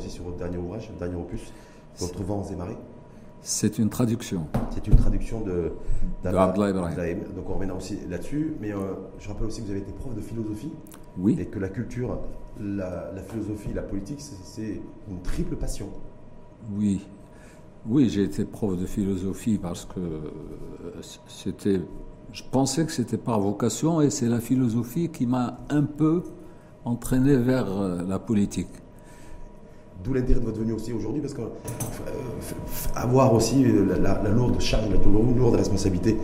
aussi sur votre dernier ouvrage, le dernier opus, Votre vent et marées. C'est une traduction. C'est une traduction de, d'Abdallah Ibrahim. Donc on reviendra aussi là-dessus. Mais euh, je rappelle aussi que vous avez été prof de philosophie. Oui. Et que la culture, la, la philosophie, la politique, c'est une triple passion. Oui. Oui, j'ai été prof de philosophie parce que c'était. Je pensais que c'était par vocation et c'est la philosophie qui m'a un peu entraîné vers euh, la politique. D'où l'intérêt de votre venue aussi aujourd'hui, parce qu'avoir euh, aussi la, lourde charge, la lourde responsabilité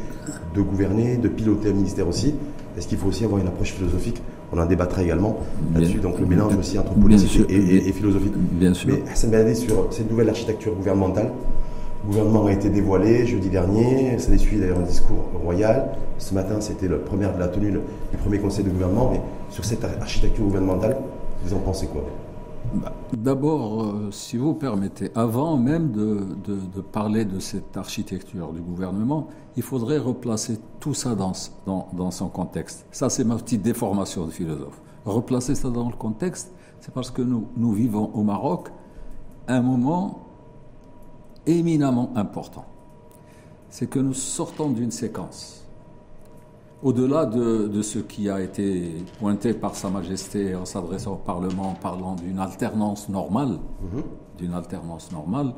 de gouverner, de piloter un ministère aussi, est-ce qu'il faut aussi avoir une approche philosophique? On en débattra également là-dessus, donc le mélange aussi entre politique et, philosophique. Bien sûr. Mais Hassan Benadé, sur cette nouvelle architecture gouvernementale, le gouvernement a été dévoilé jeudi dernier, ça suit d'ailleurs un discours royal. Ce matin, c'était la première de la tenue du premier conseil de gouvernement, mais sur cette architecture gouvernementale, vous en pensez quoi? Bah, d'abord, euh, si vous permettez, avant même de, parler de cette architecture du gouvernement, il faudrait replacer tout ça dans, son contexte. Ça, c'est ma petite déformation de philosophe. Replacer ça dans le contexte, c'est parce que nous vivons au Maroc un moment éminemment important. C'est que nous sortons d'une séquence au-delà de, ce qui a été pointé par Sa Majesté en s'adressant au Parlement, parlant d'une alternance normale, mhm. d'une alternance normale,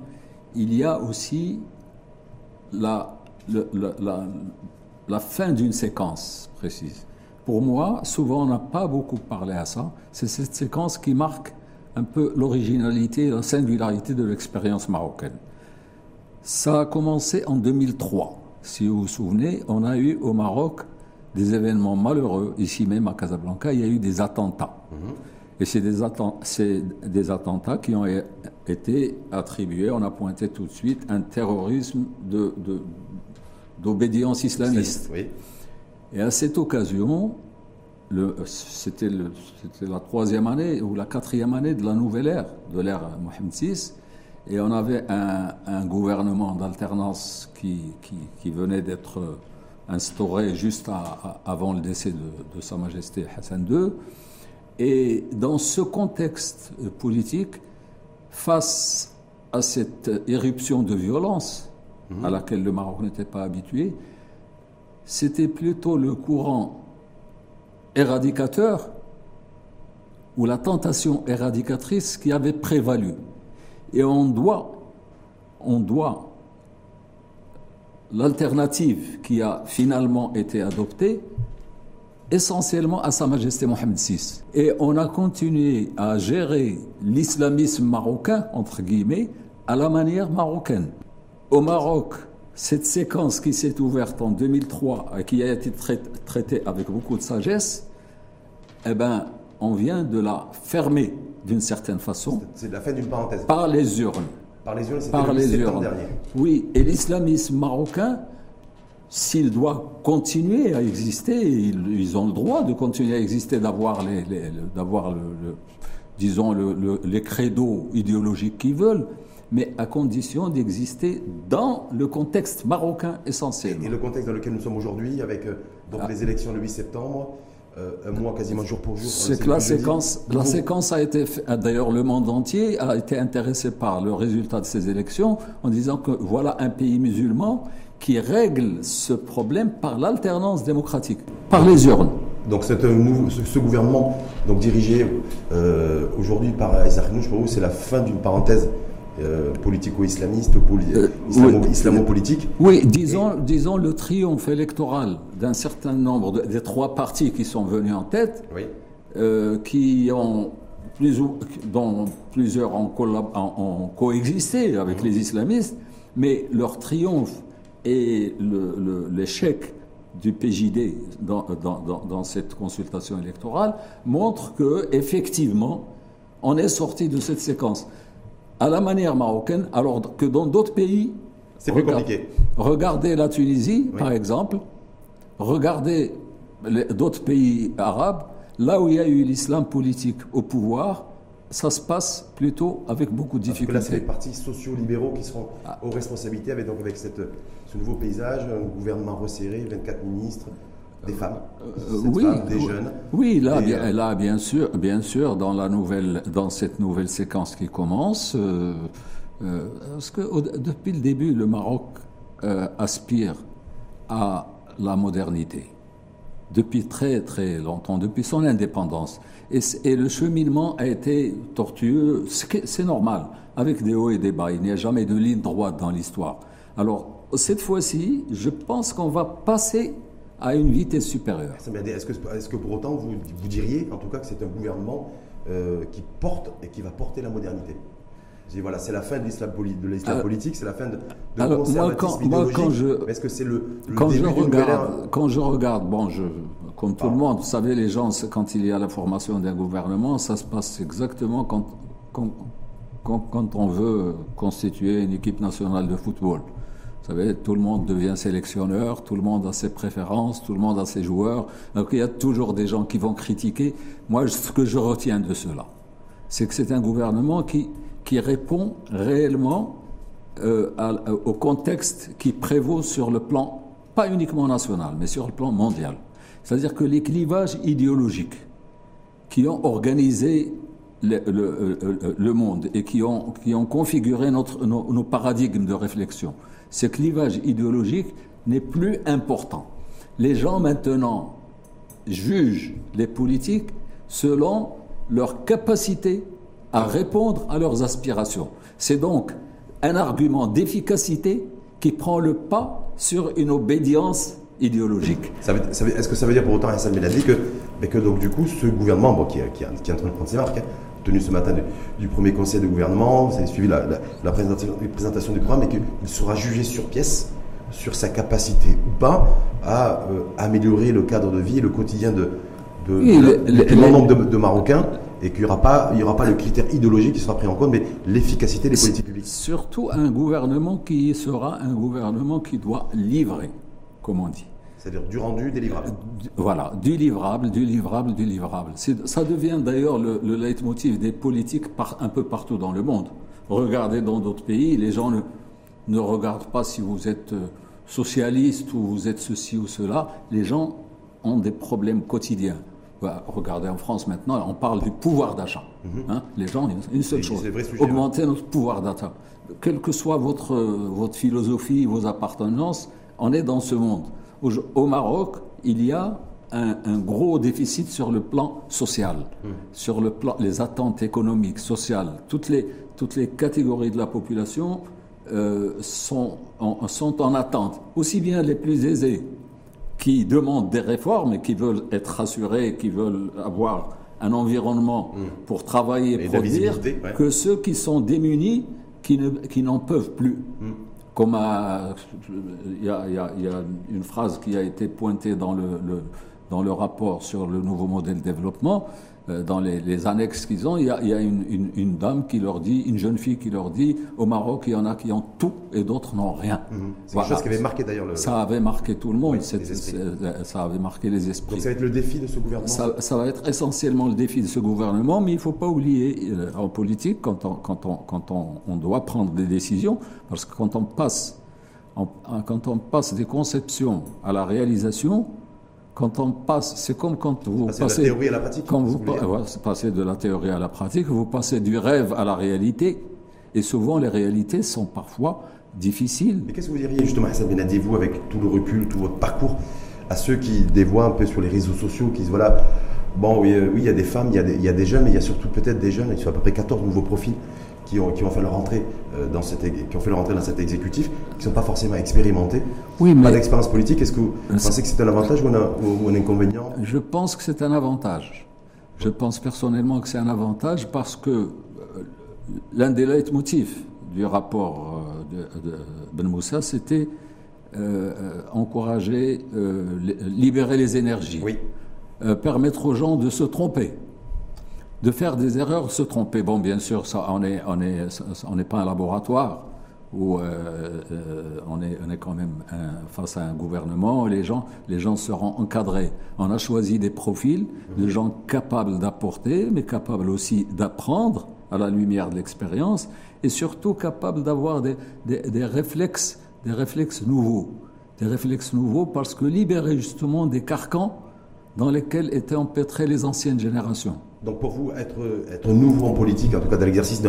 il y a aussi la, la, fin d'une séquence précise. Pour moi, souvent on n'a pas beaucoup parlé à ça, c'est cette séquence qui marque un peu l'originalité, la singularité de l'expérience marocaine. Ça a commencé en 2003. Si vous vous souvenez, on a eu au Maroc des événements malheureux. Ici même à Casablanca, il y a eu des attentats. Mhm. Et c'est des, des, attentats qui ont été attribués, on a pointé tout de suite, un terrorisme d'obédience de, islamiste. Et à cette occasion, c'était la troisième année ou la quatrième année de la nouvelle ère, de l'ère Mohamed VI, et on avait un, gouvernement d'alternance qui, qui, qui, venait d'être instauré juste avant le décès de, Sa Majesté Hassan II. Et dans ce contexte politique, face à cette éruption de violence mhm. à laquelle le Maroc n'était pas habitué, c'était plutôt le courant éradicateur ou la tentation éradicatrice qui avait prévalu. Et on doit, on doit l'alternative qui a finalement été adoptée essentiellement à Sa Majesté Mohamed VI. Et on a continué à gérer l'islamisme marocain, entre guillemets, à la manière marocaine. Au Maroc, cette séquence qui s'est ouverte en 2003 et qui a été traitée avec beaucoup de sagesse, eh ben, on vient de la fermer d'une certaine façon. C'est la fin d'une parenthèse. Par les urnes. Par les urnes, c'était le septembre dernier. Oui, et l'islamisme marocain, s'il doit continuer à exister, ils, ont le droit de continuer à exister, d'avoir les, d'avoir le, disons les credos idéologiques qu'ils veulent, mais à condition d'exister dans le contexte marocain essentiel. Et le contexte dans lequel nous sommes aujourd'hui, avec euh, donc ah. les élections le 8 septembre, un mois quasiment jour pour jour. C'est que la séquence, la séquence a été, d'ailleurs le monde entier a été intéressé par le résultat de ces élections en disant que voilà un pays musulman qui règle ce problème par l'alternance démocratique, par les urnes. Donc ce, ce gouvernement donc dirigé euh, aujourd'hui par Isaac Nouch, pour vous, c'est la fin d'une parenthèse euh, politico-islamiste, euh, islamo-politique. Oui, disons, disons le triomphe électoral d'un certain nombre des trois partis qui sont venus en tête, euh, qui ont plus ou, dont plusieurs ont, coexisté avec les islamistes, mais leur triomphe et l'échec du PJD dans, dans, dans, cette consultation électorale montrent que effectivement on est sorti de cette séquence à la manière marocaine, alors que dans d'autres pays. C'est plus compliqué. Regardez la Tunisie, par exemple. Regardez d'autres pays arabes. Là où il y a eu l'islam politique au pouvoir, ça se passe plutôt avec beaucoup de difficultés. Parce que là, c'est les partis sociaux-libéraux qui seront ah. aux responsabilités avec, donc, avec cette, ce nouveau paysage, un gouvernement resserré, 24 ministres. Des femmes, oui, des jeunes. Oui, là, bien, là, bien sûr, bien sûr, dans la nouvelle, dans cette nouvelle séquence qui commence, parce que depuis le début, le Maroc aspire à la modernité depuis très très longtemps, depuis son indépendance. Et, et le cheminement a été tortueux, c'est normal, avec des hauts et des bas. Il n'y a jamais de ligne droite dans l'histoire. Alors, cette fois-ci, je pense qu'on va passer à une vitesse supérieure. Est-ce que, est que, pour autant, vous, vous, diriez en tout cas que c'est un gouvernement euh, qui porte et qui va porter la modernité? Voilà, c'est la fin de l'islam politique, c'est la fin de, de alors, moi, quand, moi, quand je, Est-ce que c'est le, quand je regarde, quand je regarde, bon, je, comme tout le monde, vous savez, les gens, quand il y a la formation d'un gouvernement, ça se passe exactement quand, quand, quand, on veut constituer une équipe nationale de football. Vous savez, tout le monde devient sélectionneur, tout le monde a ses préférences, tout le monde a ses joueurs. Donc il y a toujours des gens qui vont critiquer. Moi, ce que je retiens de cela, c'est que c'est un gouvernement qui, qui répond réellement euh, au contexte qui prévaut sur le plan, pas uniquement national, mais sur le plan mondial. C'est-à-dire que les clivages idéologiques qui ont organisé le, le monde et qui ont, qui ont configuré notre, nos paradigmes de réflexion, ce clivage idéologique n'est plus important. Les gens maintenant jugent les politiques selon leur capacité à répondre à leurs aspirations. C'est donc un argument d'efficacité qui prend le pas sur une obédience idéologique. Est-ce que ça veut dire pour autant, Hassan Benadi, que, que donc du coup, ce gouvernement, bon, qui, qui, est en train de prendre ses marques, hein, tenu ce matin du, premier conseil de gouvernement, vous avez suivi la, la, présentation, du programme, et qu'il sera jugé sur pièce sur sa capacité ou pas à euh, améliorer le cadre de vie et le quotidien de, de, nombre de Marocains et qu'il n'y aura, pas, il y aura pas le critère idéologique qui sera pris en compte, mais l'efficacité des politiques publiques. Surtout un gouvernement qui sera un gouvernement qui doit livrer, comme on dit. C'est-à-dire du rendu, des livrables. Voilà, du livrable, du livrable, du livrable. Ça devient d'ailleurs le, le leitmotiv des politiques par, un peu partout dans le monde. Regardez dans d'autres pays, les gens ne, ne regardent pas si vous êtes euh, socialiste ou vous êtes ceci ou cela. Les gens ont des problèmes quotidiens. Bah, regardez en France maintenant, on parle du pouvoir d'achat. Mhm. Hein, les gens, une seule chose, augmenter notre pouvoir d'achat. Quelle que soit votre, votre philosophie, vos appartenances, on est dans ce monde. Au, Maroc, il y a un, gros déficit sur le plan social, mhm. sur le plan, les attentes économiques, sociales. Toutes les, toutes les catégories de la population euh, sont, en, sont en attente, aussi bien les plus aisés qui demandent des réformes et qui veulent être rassurés, qui veulent avoir un environnement mm. pour travailler et produire, que ceux qui sont démunis, qui, ne, qui n'en peuvent plus. Mm. Comme il y, a une phrase qui a été pointée dans le, le, dans le rapport sur le nouveau modèle de développement, dans les, annexes qu'ils ont, il y a, il y a une, une, dame qui leur dit, une jeune fille qui leur dit, au Maroc, il y en a qui ont tout et d'autres n'ont rien. Mhm. C'est quelque chose qui avait marqué d'ailleurs le... Ça avait marqué tout le monde, ça avait marqué les esprits. Donc ça va être le défi de ce gouvernement ça, ça va être essentiellement le défi de ce gouvernement, mais il ne faut pas oublier, euh, en politique, quand on, quand on, quand on, on doit prendre des décisions, parce que quand on passe, quand on passe des conceptions à la réalisation, quand on passe, c'est comme quand vous passez, de la théorie à la pratique. Quand vous, passez de la théorie à la pratique, vous passez du rêve à la réalité, et souvent les réalités sont parfois difficiles. Mais qu'est-ce que vous diriez justement, Hassan Benadi, vous, avec tout le recul, tout votre parcours, à ceux qui dévoient un peu sur les réseaux sociaux, qui disent voilà, bon, oui, euh, oui il y a des femmes, il y a des, il y a des jeunes, mais il y a surtout peut-être des jeunes, il y a à peu près 14 nouveaux profils qui ont, qui ont fait leur entrée euh, dans cette, qui ont fait leur entrée dans cet exécutif, qui ne sont pas forcément expérimentés, oui, mais pas d'expérience politique. Est-ce que vous pensez que c'est un avantage ou un, inconvénient? Je pense que c'est un avantage. Je pense personnellement que c'est un avantage parce que euh, l'un des leitmotifs du rapport euh, de, de Ben Moussa, c'était euh, encourager, libérer les énergies, oui. permettre aux gens de se tromper de faire des erreurs, se tromper. Bon, bien sûr, ça, on n'est on est, on pas un laboratoire où euh, euh, on, est, on est quand même face à un gouvernement, les gens, les gens seront encadrés. On a choisi des profils de gens capables d'apporter, mais capables aussi d'apprendre à la lumière de l'expérience, et surtout capables d'avoir des, des, des, réflexes, des réflexes nouveaux. des réflexes nouveaux, parce que libérer justement des carcans dans lesquels étaient empêtrées les anciennes générations. Donc pour vous, être, être nouveau en politique, en tout cas dans l'exercice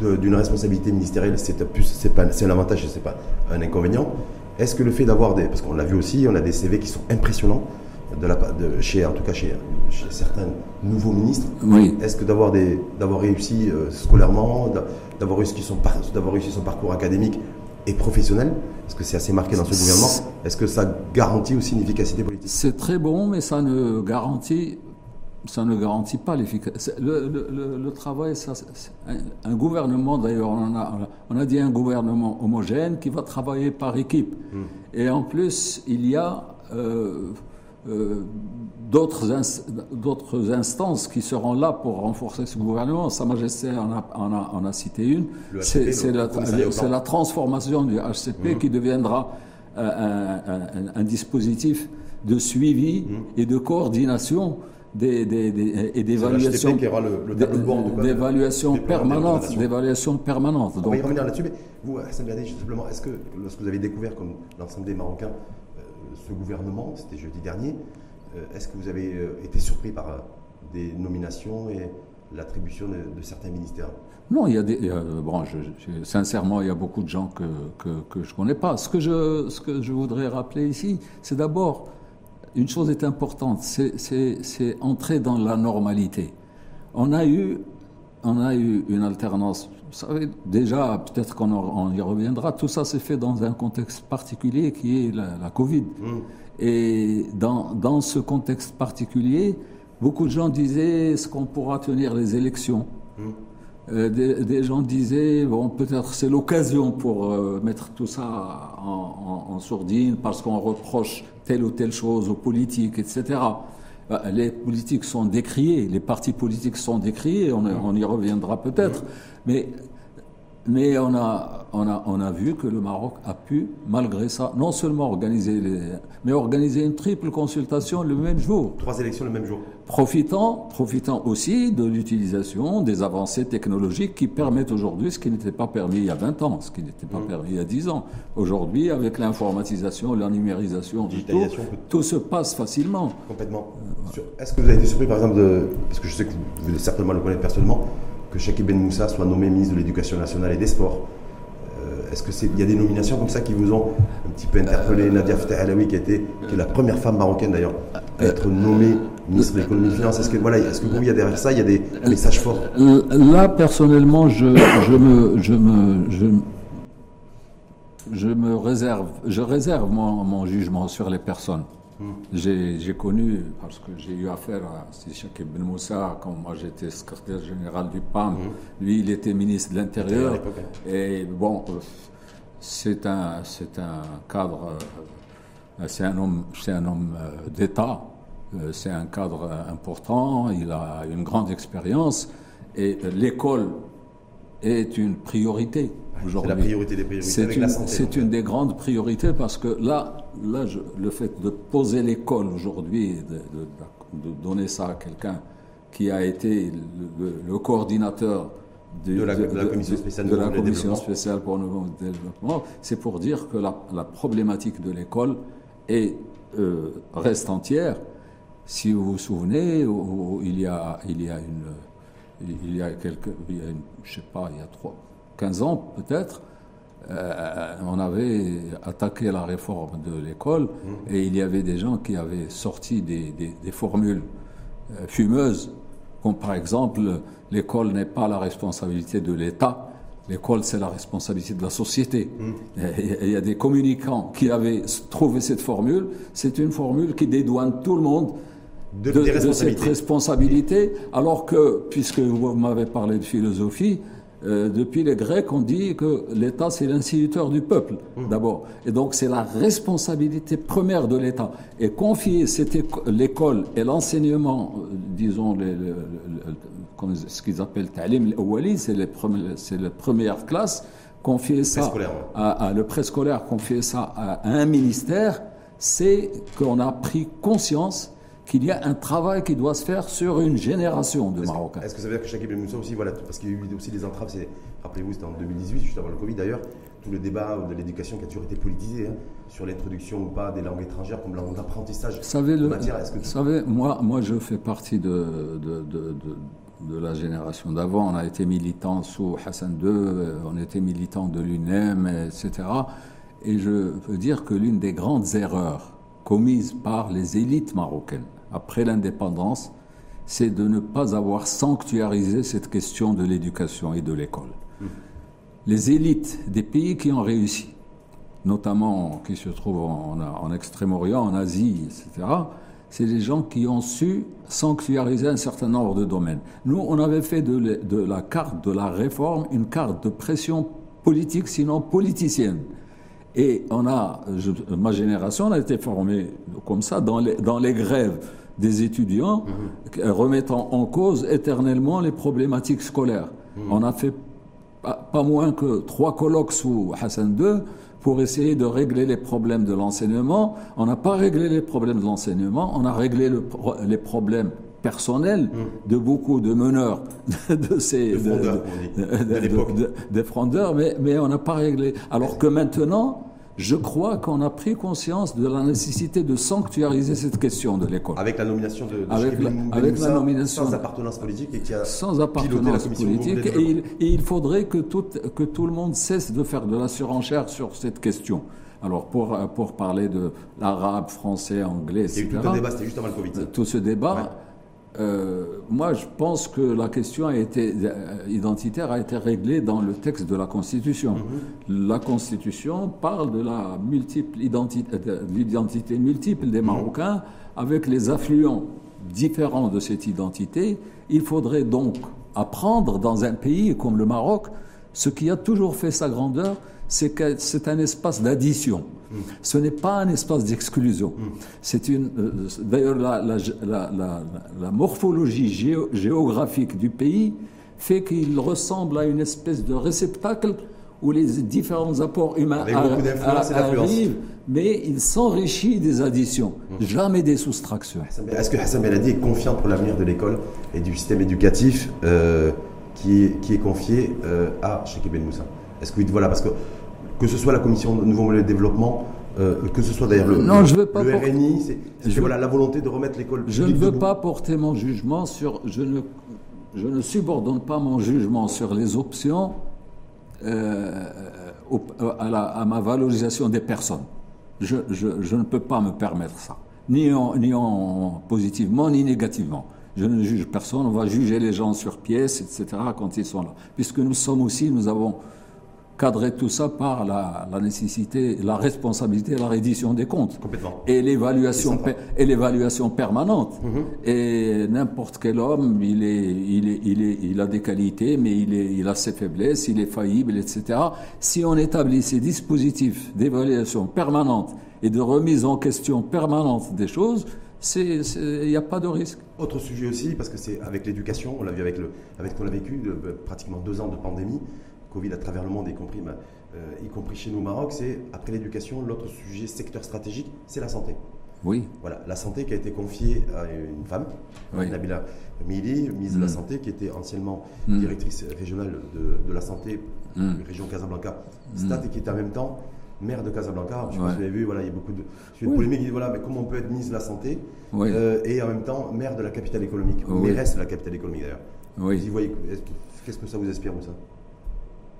d'une responsabilité ministérielle, c'est un avantage et ce n'est pas un inconvénient. Est-ce que le fait d'avoir des... Parce qu'on l'a vu aussi, on a des CV qui sont impressionnants, de la, de, chez, en tout cas chez, chez certains nouveaux ministres. Oui. Est-ce que d'avoir réussi euh, scolairement, d'avoir réussi, son, réussi son parcours académique et professionnel, parce que c'est assez marqué dans ce gouvernement, est-ce que ça garantit aussi une efficacité politique? C'est très bon, mais ça ne garantit, ça ne garantit pas l'efficacité. Le, le, le, travail, ça, un, gouvernement, d'ailleurs, on, a, on a dit un gouvernement homogène qui va travailler par équipe. Hmm. Et en plus, il y a... Euh, euh, d'autres instances qui seront là pour renforcer ce gouvernement. Sa Majesté en a, en a, cité une. C'est la, la, transformation du HCP mmh. qui deviendra euh, un, un, dispositif de suivi mmh. et de coordination des, des, des, et d'évaluation d'évaluation permanente d'évaluation permanente on va y revenir là-dessus mais vous Hassan simplement est-ce que lorsque vous avez découvert comme l'ensemble des Marocains ce gouvernement, c'était jeudi dernier. Euh, est-ce que vous avez euh, été surpris par euh, des nominations et l'attribution de, certains ministères? Non, il y a des. bon, sincèrement, il y a beaucoup de gens que, que, je ne connais pas. Ce que je, ce que je voudrais rappeler ici, c'est d'abord, une chose est importante, c'est entrer dans la normalité. On a eu, on a eu une alternance. Vous savez, déjà, peut-être qu'on y reviendra, tout ça s'est fait dans un contexte particulier qui est la, Covid. Mmh. Et dans, dans, ce contexte particulier, beaucoup de gens disaient est-ce qu'on pourra tenir les élections? Mmh. euh, des, gens disaient bon, peut-être c'est l'occasion pour euh, mettre tout ça en, en, sourdine parce qu'on reproche telle ou telle chose aux politiques, etc. Bah, les politiques sont décriés, les partis politiques sont décriés, on, on y reviendra peut-être. Mais mais on a, on, a, on a vu que le Maroc a pu, malgré ça, non seulement organiser, les, mais organiser une triple consultation le même jour. Trois élections le même jour. Profitant, profitant aussi de l'utilisation des avancées technologiques qui permettent aujourd'hui ce qui n'était pas permis il y a 20 ans, ce qui n'était pas mmh. permis il y a 10 ans. Aujourd'hui, avec l'informatisation, la numérisation, tout, tout se passe facilement. Complètement. Est-ce que vous avez été surpris, par exemple, de, parce que je sais que vous devez certainement le connaître personnellement, que Cheikh Ben Moussa soit nommé ministre de l'Éducation nationale et des Sports. Euh, est-ce qu'il y a des nominations comme ça qui vous ont un petit peu interpellé? Nadia Fatah Alaoui, qui, a été, qui est la première femme marocaine d'ailleurs à être nommée ministre de l'économie et des finances. Est-ce que, voilà, est-ce que vous, il y a derrière ça, il y a des messages forts? Là, personnellement, je, je, me, je, me, je, je me réserve, je réserve mon, mon jugement sur les personnes. J'ai connu, parce que j'ai eu affaire à Sishak Ibn Moussa, quand moi j'étais secrétaire général du PAM, mhm. lui il était ministre de l'Intérieur. Et bon, c'est un, un cadre, euh, c'est un homme, un homme euh, d'État, euh, c'est un cadre important, il a une grande expérience, et l'école est une priorité. C'est la priorité des priorités C'est une, des grandes priorités parce que là, là le fait de poser l'école aujourd'hui, de, donner ça à quelqu'un qui a été le, coordinateur de, la, commission spéciale, pour le développement, c'est pour dire que la, problématique de l'école est, euh, reste entière. Si vous vous souvenez, il y a, il y a une, il y a quelques, il y a une, je sais pas, il y a trois, 15 ans peut-être, euh, on avait attaqué la réforme de l'école mmh. et il y avait des gens qui avaient sorti des, formules euh, fumeuses, comme par exemple l'école n'est pas la responsabilité de l'État, l'école c'est la responsabilité de la société. Mmh. il y a des communicants qui avaient trouvé cette formule, c'est une formule qui dédouane tout le monde de, de cette responsabilité, alors que, puisque vous m'avez parlé de philosophie, euh, depuis les Grecs, on dit que l'État, c'est l'instituteur du peuple, mmh. d'abord. Et donc, c'est la responsabilité première de l'État. Et confier l'école et l'enseignement, euh, disons, ce qu'ils appellent Talim les, c'est la première classe, confier ça à, le préscolaire, confier ça à un ministère, c'est qu'on a pris conscience qu'il y a un travail qui doit se faire sur une génération de Marocains. Est-ce que ça veut dire que Ben Moussa aussi, voilà, parce qu'il y a eu aussi des entraves, rappelez-vous, c'était en 2018, juste avant le Covid d'ailleurs, tout le débat de l'éducation qui a toujours été politisé, hein, sur l'introduction ou pas des langues étrangères comme langue d'apprentissage. Savez, le, savez moi, moi, je fais partie de, de, de, la génération d'avant. On a été militant sous Hassan II, euh, on était militant de l'UNEM, etc. Et je veux dire que l'une des grandes erreurs commises par les élites marocaines après l'indépendance, c'est de ne pas avoir sanctuarisé cette question de l'éducation et de l'école. Mmh. Les élites des pays qui ont réussi, notamment qui se trouvent en, Extrême-Orient, en Asie, etc., c'est les gens qui ont su sanctuariser un certain nombre de domaines. Nous, on avait fait de, de la carte de la réforme une carte de pression politique, sinon politicienne. Et on a, ma génération a été formée comme ça dans les, dans les grèves des étudiants, mhm. remettant en cause éternellement les problématiques scolaires. Mhm. On a fait pas, pas, moins que trois colloques sous Hassan II pour essayer de régler les problèmes de l'enseignement. On n'a pas réglé les problèmes de l'enseignement, on a réglé le, les problèmes personnels mhm. de beaucoup de meneurs de ces des frondeurs, mais, mais on n'a pas réglé. Alors que maintenant, je crois qu'on a pris conscience de la nécessité de sanctuariser cette question de l'école. Avec la nomination de, de avec, la, avec la, nomination sans appartenance politique et qui a sans appartenance politique et il, et il, faudrait que tout, que tout le monde cesse de faire de la surenchère sur cette question. Alors pour, pour parler de l'arabe, français, anglais, etc. tout un débat, c'était juste avant le Covid. Tout ce débat. Euh, moi, je pense que la question a été, euh, identitaire a été réglée dans le texte de la Constitution. Mhm. La Constitution parle de la multiple identité, l'identité multiple des mhm. Marocains avec les affluents différents de cette identité. Il faudrait donc apprendre dans un pays comme le Maroc ce qui a toujours fait sa grandeur, c'est que c'est un espace d'addition. Ce n'est pas un espace d'exclusion. C'est une. Euh, d'ailleurs, la, la, morphologie géographique du pays fait qu'il ressemble à une espèce de réceptacle où les différents apports humains arrivent, mais il s'enrichit des additions, jamais des soustractions. Est-ce que Hassan Beladi est confiant pour l'avenir de l'école et du système éducatif euh, qui, est, qui, est, confié euh, à Cheikh Ben Moussa? Est-ce que voilà parce que que ce soit la commission de nouveau modèle de développement, euh, que ce soit d'ailleurs le, non, je veux pas RNI, c'est voilà, la volonté de remettre l'école Je ne veux pas porter mon jugement sur. Je ne, je ne subordonne pas mon jugement sur les options euh, à, la, à, ma valorisation des personnes. Je, je, je, ne peux pas me permettre ça, ni en, ni en positivement ni négativement. Je ne juge personne, on va juger les gens sur pièce, etc., quand ils sont là. Puisque nous sommes aussi, nous avons cadrer tout ça par la, nécessité, la responsabilité, la reddition des comptes. Complètement. Et l'évaluation, et l'évaluation permanente. Mhm. Et n'importe quel homme, il est, il est, il est, il a des qualités, mais il est, il a ses faiblesses, il est faillible, etc. Si on établit ces dispositifs d'évaluation permanente et de remise en question permanente des choses, il n'y a pas de risque. Autre sujet aussi, parce que c'est avec l'éducation, on l'a vu avec le, avec ce qu'on a vécu, de, pratiquement deux ans de pandémie. Covid à travers le monde, y compris, euh, y compris chez nous au Maroc, c'est après l'éducation, l'autre sujet secteur stratégique, c'est la santé. Oui. Voilà, la santé qui a été confiée à une femme, Nabila Mili, ministre de la mm. Santé, qui était anciennement mm. directrice régionale de, la santé, mm. région Casablanca, Stat, et qui était en même temps maire de Casablanca. Je pense que vous avez vu, voilà, il y a beaucoup de, oui. polémiques qui voilà, mais comment on peut être ministre de la Santé euh, et en même temps maire de la capitale économique, mairesse de la capitale économique d'ailleurs. Oui. Qu'est-ce que ça vous inspire, ça?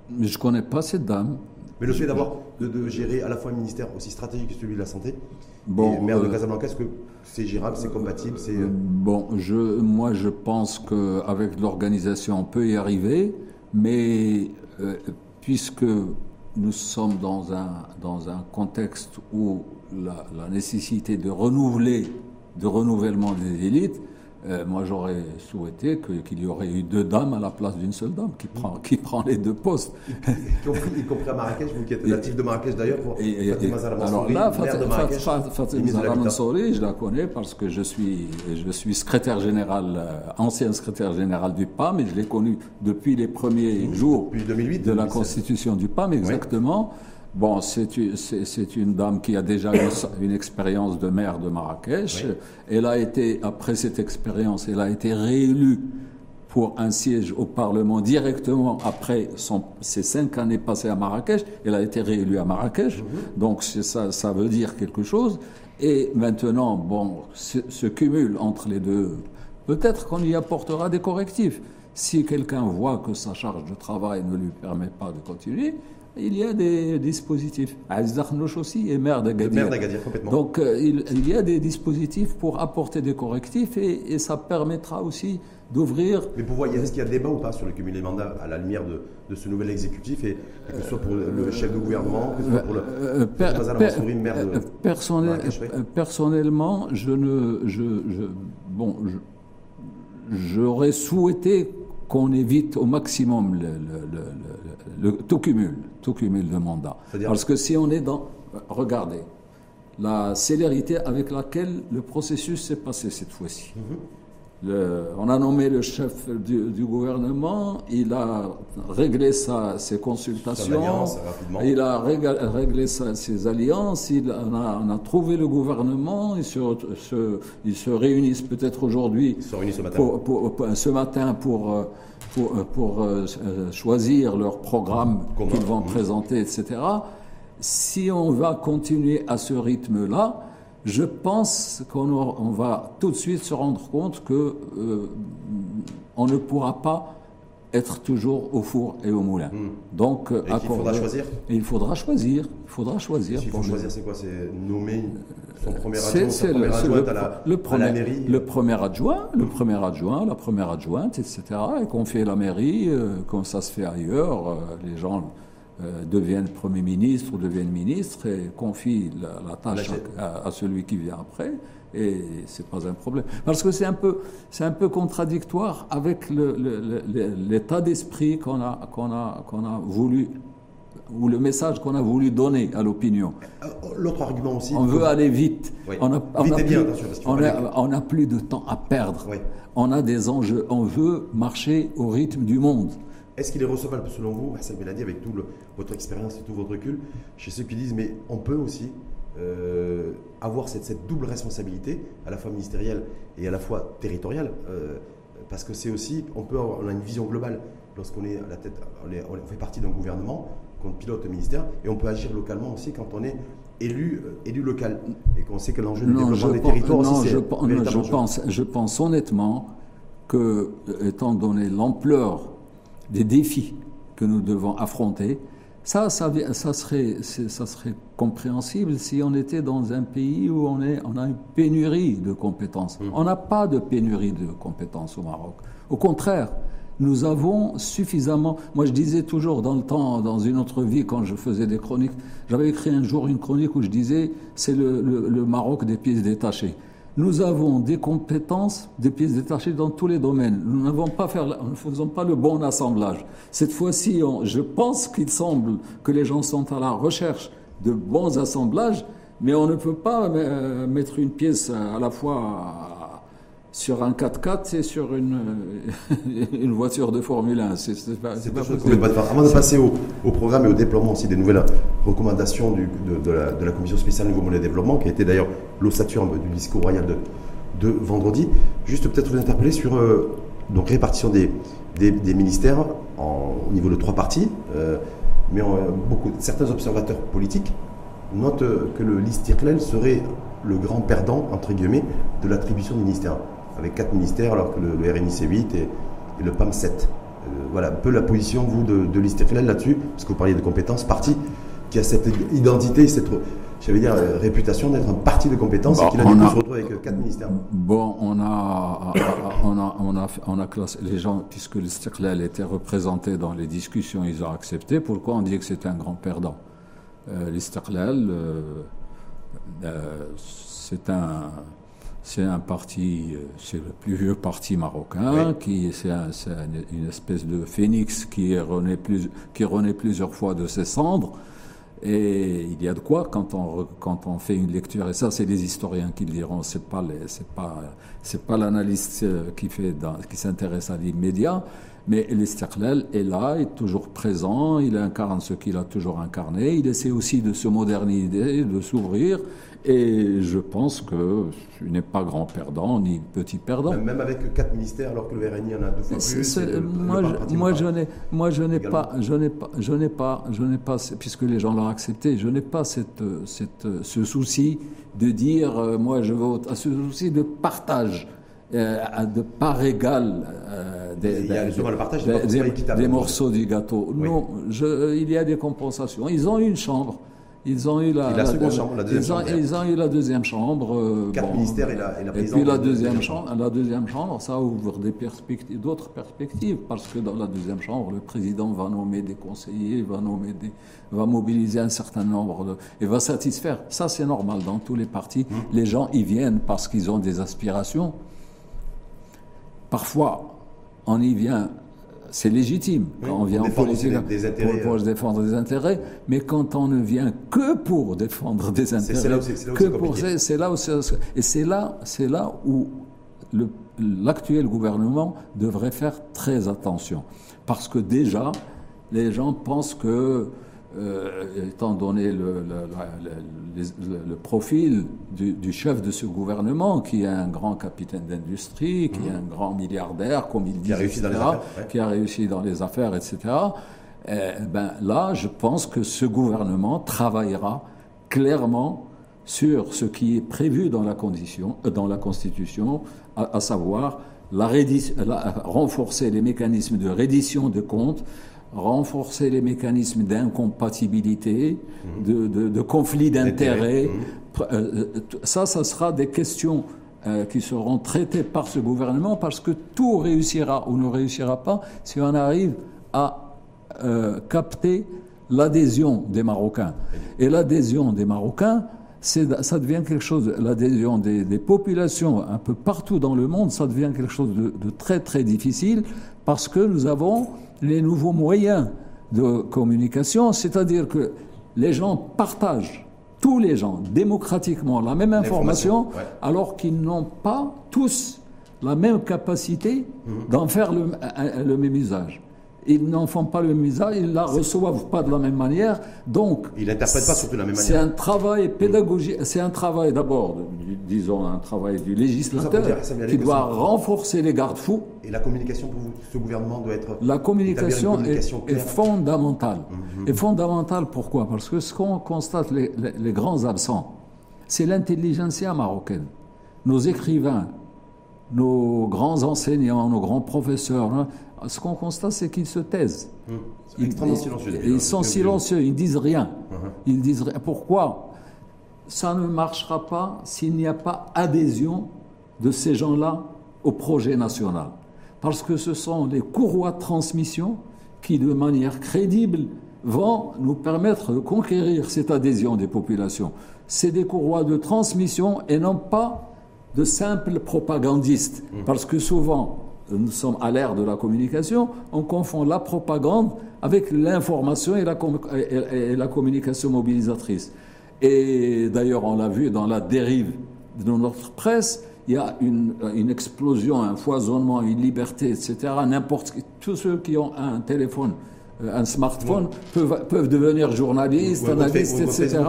Mais je ne connais pas cette dame. Mais le fait d'avoir de, gérer à la fois un ministère aussi stratégique que celui de la santé, bon, et maire de euh, Casablanca, est-ce que c'est gérable, c'est compatible c'est... Euh, bon, je, moi je pense qu'avec l'organisation on peut y arriver, mais euh, puisque nous sommes dans un, dans un contexte où la, la nécessité de renouveler, de renouvellement des élites, euh, moi, j'aurais souhaité qu'il y aurait eu deux dames à la place d'une seule dame qui prend, qui prend les deux postes. y, compris, à Marrakech, vous qui êtes natif de Marrakech d'ailleurs, Alors là, Fatima Mansouri, je la connais parce que je suis, je suis secrétaire général, euh, ancien secrétaire général du PAM, et je l'ai connu depuis les premiers jours 2008, de la constitution du PAM, exactement. Bon, c'est une dame qui a déjà eu une expérience de maire de Marrakech. Elle a été, après cette expérience, elle a été réélue pour un siège au Parlement directement après son, ses cinq années passées à Marrakech. Elle a été réélue à Marrakech, mhm. donc ça, ça veut dire quelque chose. Et maintenant, bon, se, cumule entre les deux. Peut-être qu'on y apportera des correctifs. Si quelqu'un voit que sa charge de travail ne lui permet pas de continuer, il y a des dispositifs. Azdakhnouch aussi est maire d'Agadir. complètement. Donc euh, il, y a des dispositifs pour apporter des correctifs et, et ça permettra aussi d'ouvrir. Mais pour voir, est-ce qu'il y a débat ou pas sur le cumul des mandats à la lumière de, de ce nouvel exécutif, et que ce soit pour le chef de gouvernement, que ce soit pour le, euh, per, per, maire de, personnel, Personnellement, je ne. Je, je, bon, j'aurais souhaité qu'on évite au maximum le, le, le, tout cumul, tout cumul de mandats. Parce que si on est dans, regardez, la célérité avec laquelle le processus s'est passé cette fois-ci. On a nommé le chef du, gouvernement, il a réglé sa, ses consultations, il a réglé, ses alliances, il a, on, a, trouvé le gouvernement, ils se, ils se réunissent peut-être aujourd'hui, ce matin. pour, pour, ce matin pour, pour, pour euh, choisir leur programme qu'ils vont présenter, etc. Si on va continuer à ce rythme-là, je pense qu'on va tout de suite se rendre compte que euh, on ne pourra pas être toujours au four et au moulin. Hmm. Donc, et il faudra choisir. il faudra choisir. Il faudra choisir. Il faut choisir, c'est quoi? C'est nommer son premier adjoint, sa première adjointe à, la, le premier, à la mairie. Le premier adjoint, le premier adjoint, la première adjointe, etc. Et qu'on fait la mairie, euh, comme ça se fait ailleurs. Euh, les gens euh, deviennent Premier ministre ou deviennent ministre et confient la, tâche à, celui qui vient après. Et c'est pas un problème. Parce que c'est un peu, c'est un peu contradictoire avec l'état d'esprit qu'on a, qu'on a, qu'on a voulu ou le message qu'on a voulu donner à l'opinion. Euh, l'autre argument aussi. On veut aller vite. On n'a a, plus de temps à perdre. On a des enjeux. On veut marcher au rythme du monde. Est-ce qu'il est recevable? Selon vous, Hassan Beladi, avec toute votre expérience et tout votre recul, chez ceux qui disent mais on peut aussi euh, avoir cette, double responsabilité, à la fois ministérielle et à la fois territoriale, euh, parce que c'est aussi, on peut avoir, on a une vision globale lorsqu'on est à la tête, on, fait partie d'un gouvernement, qu'on pilote le ministère, et on peut agir localement aussi quand on est élu, euh, élu local. Et qu'on sait que l'enjeu du développement des territoires aussi, c'est je, je pense, je pense honnêtement que, étant donné l'ampleur des défis que nous devons affronter. Ça, ça, ça, serait, ça serait compréhensible si on était dans un pays où on, est, on a une pénurie de compétences. Mmh. On n'a pas de pénurie de compétences au Maroc. Au contraire, nous avons suffisamment. Moi, je disais toujours dans le temps, dans une autre vie, quand je faisais des chroniques, j'avais écrit un jour une chronique où je disais c'est le, le Maroc des pièces détachées. Nous avons des compétences, des pièces détachées dans tous les domaines. Nous n'avons pas faire, ne faisons pas le bon assemblage. Cette fois-ci, je pense qu'il semble que les gens sont à la recherche de bons assemblages, mais on ne peut pas euh, mettre une pièce à la fois sur un 4x4 et sur une, une voiture de Formule 1. C'est pas, pas possible. Avant de passer au, au, programme et au déploiement aussi des nouvelles recommandations du, de, la, de, la, Commission spéciale Nouveau Modèle Développement, qui a été d'ailleurs l'ossature du discours royal de, de vendredi, juste peut-être vous interpeller sur euh, donc répartition des, des, des ministères en, au niveau de trois parties, euh, mais beaucoup, certains observateurs politiques notent que le l'Istirlel serait le grand perdant, entre guillemets, de l'attribution des ministères avec quatre ministères, alors que le, RNI c'est 8 et, le PAM 7. Euh, voilà un peu la position, vous, de, de là-dessus, parce que vous parliez de compétences, parti qui a cette identité, cette, j'allais dire, euh, réputation d'être un parti de compétences et qui a dû se retrouver avec quatre ministères. Bon, on a, on a, on a, on a classé les gens, puisque l'Istiklal était représenté dans les discussions, ils ont accepté. Pourquoi on dit que c'était un grand perdant? Euh, L'Istiklal, c'est un c'est un parti, euh, c'est le plus vieux parti marocain, qui c'est une espèce de phénix qui renaît, plus, qui renaît plusieurs fois de ses cendres. Et il y a de quoi quand on, quand on fait une lecture, et ça c'est les historiens qui le diront, c'est pas c'est pas, c'est pas l'analyste euh, qui fait, qui s'intéresse à l'immédiat, Mais l'Istiklal est là, est toujours présent, il incarne ce qu'il a toujours incarné, il essaie aussi de se moderniser, de s'ouvrir, et je pense qu'il n'est pas grand perdant ni petit perdant. Même avec quatre ministères, alors que le RNI en a deux fois plus. moi, je, moi, je n'ai, moi, je n'ai pas, je n'ai pas, je n'ai pas, je n'ai pas, puisque les gens l'ont accepté, je n'ai pas cette, cette, ce souci de dire, euh, moi, je vote, ce souci de partage. Euh, de part égale euh, des, il y a le partage des, morceaux du gâteau. Non, je, il y a des compensations. Ils ont une chambre. Ils ont eu la, la, seconde chambre, la deuxième ils ont, chambre. Ils ont eu la deuxième chambre. Euh, Quatre ministères et la, et la Et puis la deuxième, chambre, la deuxième chambre, ça ouvre des perspectives, d'autres perspectives, parce que dans la deuxième chambre, le président va nommer des conseillers, va nommer des, va mobiliser un certain nombre de, et va satisfaire. Ça, c'est normal dans tous les partis. Hum. Les gens y viennent parce qu'ils ont des aspirations. Parfois, on y vient c'est légitime quand on vient en politique pour, euh. défendre des intérêts, mais quand on ne vient que pour défendre des intérêts, c'est là où c'est et c'est là, c'est là où l'actuel gouvernement devrait faire très attention, parce que déjà les gens pensent que euh, étant donné le, le, profil du, chef de ce gouvernement, qui est un grand capitaine d'industrie, qui est un grand milliardaire, comme il dit, qui a réussi, dans, les affaires, qui a réussi dans les affaires, etc. Eh ben, là, je pense que ce gouvernement travaillera clairement sur ce qui est prévu dans la, condition, euh, dans la Constitution, à, savoir la, la, renforcer les mécanismes de reddition de comptes, renforcer les mécanismes d'incompatibilité, mhm. de, de, conflit d'intérêts. Mhm. Euh, euh, ça, ça sera des questions euh, qui seront traitées par ce gouvernement parce que tout réussira ou ne réussira pas si on arrive à capter l'adhésion des Marocains. Et l'adhésion des Marocains, ça devient quelque chose, l'adhésion des, populations un peu partout dans le monde, ça devient quelque chose de, de très très difficile parce que nous avons les nouveaux moyens de communication, c'est-à-dire que les gens partagent, tous les gens, démocratiquement, la même information, alors qu'ils n'ont pas tous la même capacité d'en faire le même usage ils n'en font pas le même usage, ils ne la reçoivent pas de la même manière. Donc, ils n'interprètent pas surtout de la même manière. C'est un travail pédagogique, c'est un travail d'abord, disons, un travail du législateur qui doit renforcer les garde-fous. Et la communication pour vous, ce gouvernement doit être. La communication, est, fondamentale. Et mhm. fondamentale pourquoi? Parce que ce qu'on constate, les, les grands absents, c'est l'intelligentsia marocaine. Nos écrivains, nos grands enseignants, nos grands professeurs, hein, ce qu'on constate, c'est qu'ils se taisent. Mmh. Ils, silencieux, ils, sont silencieux, ils disent rien. Mmh. Ils disent rien. Pourquoi? Ça ne marchera pas s'il n'y a pas adhésion de ces gens-là au projet national. Parce que ce sont les courroies de transmission qui, de manière crédible, vont nous permettre de conquérir cette adhésion des populations. C'est des courroies de transmission et non pas de simples propagandistes. Mmh. Parce que souvent, nous sommes à l'ère de la communication, on confond la propagande avec l'information et la, et la communication mobilisatrice. Et d'ailleurs, on l'a vu dans la dérive de notre presse, il y a une, une explosion, un foisonnement, une liberté, etc. N'importe tous ceux qui ont un téléphone, euh, un smartphone, peuvent, peuvent, devenir journalistes, analystes, etc.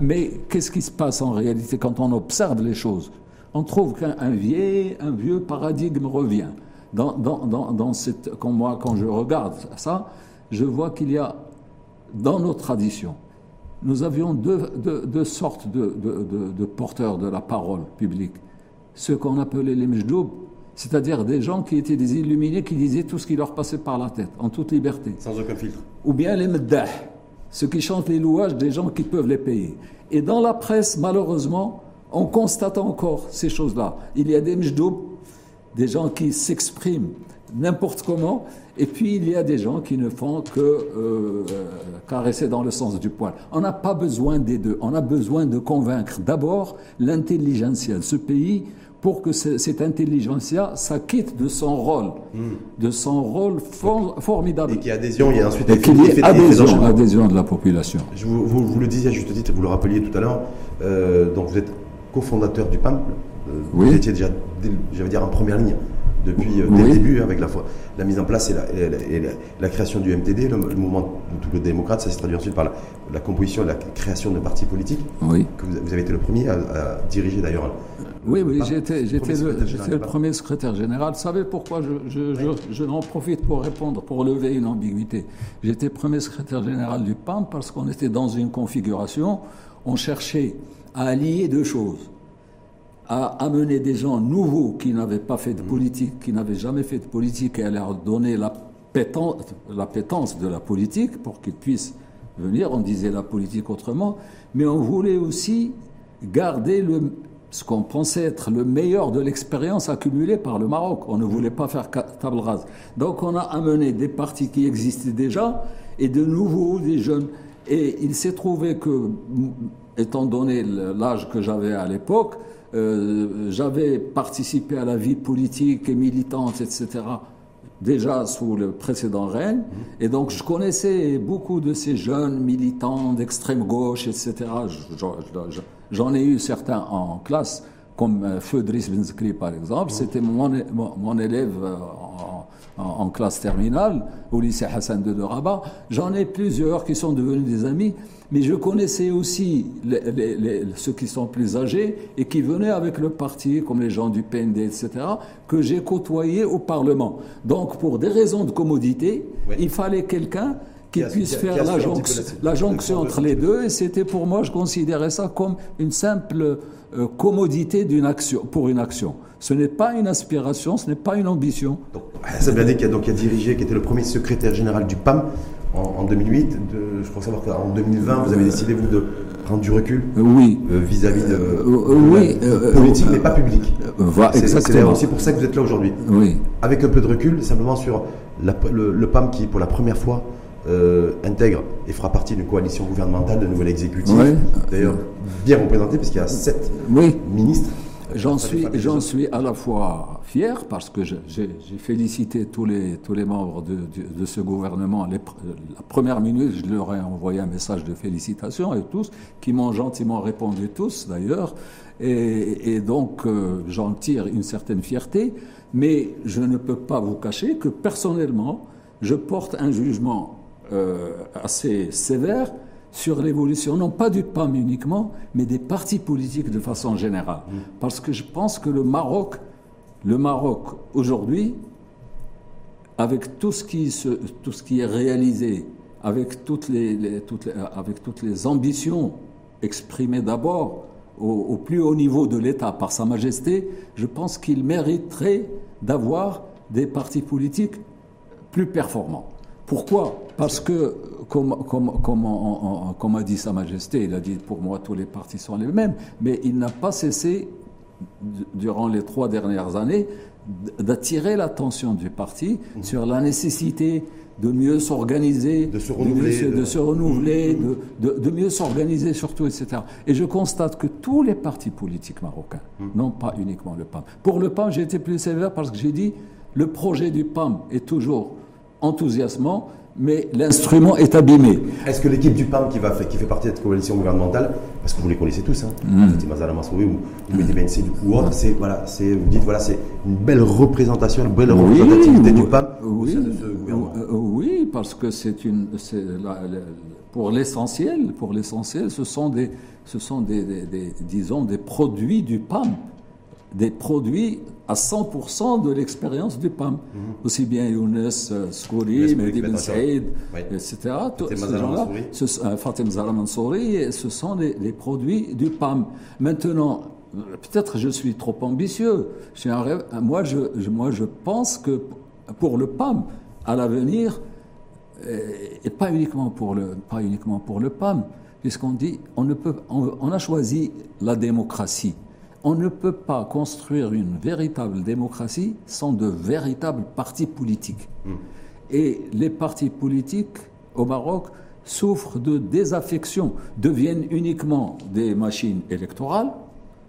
Mais qu'est-ce qui se passe en réalité quand on observe les choses? On trouve qu'un un vieux paradigme revient dans, dans, dans, dans cette, quand moi, quand je regarde ça, je vois qu'il y a dans nos traditions, nous avions deux, deux, deux sortes de, de, de, porteurs de la parole publique. Ceux qu'on appelait les mjdoub, c'est-à-dire des gens qui étaient des illuminés qui disaient tout ce qui leur passait par la tête, en toute liberté. Sans aucun filtre. Ou bien les meddah, ceux qui chantent les louages des gens qui peuvent les payer. Et dans la presse, malheureusement, on constate encore ces choses-là. Il y a des mjdoub des gens qui s'expriment n'importe comment, et puis il y a des gens qui ne font que euh, caresser dans le sens du poil. On n'a pas besoin des deux, on a besoin de convaincre d'abord l'intelligentsia de ce pays pour que cette intelligentsia s'acquitte de son rôle, hmm. de son rôle formidable. Et qu'il y ait adhésion, il y a ensuite et qu'il y ait adhésion, adhésion, de la population. Je vous, vous, le disiez à juste titre, vous le rappeliez tout à l'heure, euh, donc vous êtes cofondateur du PAM, euh, vous étiez déjà, j'allais dire, en première ligne depuis euh, le début, avec la, la, mise en place et la, la, création du MTD, le, mouvement de démocrates, ça s'est traduit ensuite par la, composition et la création de partis politiques. Oui. Que vous, avez été le premier à, diriger d'ailleurs. Oui, oui, j'étais le, le, premier secrétaire général. Vous savez pourquoi je, je, je, n'en profite pour répondre, pour lever une ambiguïté. J'étais premier secrétaire général du PAM parce qu'on était dans une configuration, on cherchait à allier deux choses à amener des gens nouveaux qui n'avaient pas fait de politique, qui n'avaient jamais fait de politique, et à leur donner la pétence, de la politique pour qu'ils puissent venir. On disait la politique autrement, mais on voulait aussi garder le, ce qu'on pensait être le meilleur de l'expérience accumulée par le Maroc. On ne voulait pas faire table rase. Donc on a amené des partis qui existaient déjà et de nouveaux, des jeunes. Et il s'est trouvé que, étant donné l'âge que j'avais à l'époque, euh, j'avais participé à la vie politique et militante, etc., déjà sous le précédent règne. Mmh. Et donc, je connaissais beaucoup de ces jeunes militants d'extrême gauche, etc. J'en ai eu certains en classe, comme euh, Feu Driss Benzkri, par exemple. Mmh. C'était mon, mon, élève euh, en, en, classe terminale au lycée Hassan II de Rabat. J'en ai plusieurs qui sont devenus des amis mais je connaissais aussi ceux qui sont plus âgés et qui venaient avec le parti, comme les gens du PND, etc., que j'ai côtoyés au Parlement. Donc, pour des raisons de commodité, il fallait quelqu'un qui, puisse faire la, jonction, entre les deux. Et c'était pour moi, je considérais ça comme une simple euh, commodité d'une action, pour une action. Ce n'est pas une aspiration, ce n'est pas une ambition. Donc, Hassan qui a, donc, a dirigé, qui était le premier secrétaire général du PAM, en, 2008. De, je crois savoir qu'en 2020, vous avez décidé, vous, de prendre du recul oui. Euh, vis-à-vis de, euh, oui, euh, politique, mais pas public. c'est aussi pour ça que vous êtes là aujourd'hui. Oui. Avec un peu de recul, simplement sur le, PAM qui, pour la première fois, intègre et fera partie d'une coalition gouvernementale de nouvelle exécutif. D'ailleurs, bien représenté, puisqu'il y a sept ministres. J'en suis, j'en suis à la fois fier parce que j'ai félicité tous les, tous les membres de, de, ce gouvernement. la première minute, je leur ai envoyé un message de félicitations et tous, qui m'ont gentiment répondu tous d'ailleurs. Et, et, donc, euh, j'en tire une certaine fierté. Mais je ne peux pas vous cacher que personnellement, je porte un jugement euh, assez sévère sur l'évolution, non pas du PAM uniquement, mais des partis politiques de façon générale. Mm. Parce que je pense que le Maroc, le Maroc aujourd'hui, avec tout ce qui, se, tout ce qui est réalisé, avec toutes les, toutes avec toutes les ambitions exprimées d'abord au, au, plus haut niveau de l'État par Sa Majesté, je pense qu'il mériterait d'avoir des partis politiques plus performants. Pourquoi? Parce que, comme, comme, a dit Sa Majesté, il a dit pour moi tous les partis sont les mêmes, mais il n'a pas cessé, durant les trois dernières années, d'attirer l'attention du parti mmh. sur la nécessité de mieux s'organiser, de se renouveler, de, se renouveler, mmh. de, mieux s'organiser surtout, etc. Et je constate que tous les partis politiques marocains, mmh. non pas uniquement le PAM. Pour le PAM, j'ai été plus sévère parce que j'ai dit le projet du PAM est toujours enthousiasmant, mais l'instrument est abîmé. Est-ce que l'équipe du PAM qui, va qui fait partie de cette coalition gouvernementale, parce que vous les connaissez tous, hein, mm. Massouri ou, ou mm. ou autre, c'est, voilà, c'est, vous dites, voilà, c'est une belle représentation, une belle représentativité du PAM oui, de ce gouvernement euh, Oui, parce que c'est une, c'est pour l'essentiel, pour l'essentiel, ce sont des, ce sont des, des, disons, des produits du PAM des produits à 100% de l'expérience du PAM. Mhm. Aussi bien Younes euh, Skouri, Mehdi Ben Saïd, etc. Tous ces gens-là, Fatim Zahra Mansouri, ce sont des, produits du PAM. Maintenant, peut-être je suis trop ambitieux. Je un rêve. Moi, je, moi, je pense que pour le PAM, à l'avenir, euh, et pas uniquement pour le, pas uniquement pour le PAM, puisqu'on dit, on ne peut, on a choisi la démocratie. On ne peut pas construire une véritable démocratie sans de véritables partis politiques. Hmm. Et les partis politiques au Maroc souffrent de désaffection, deviennent uniquement des machines électorales.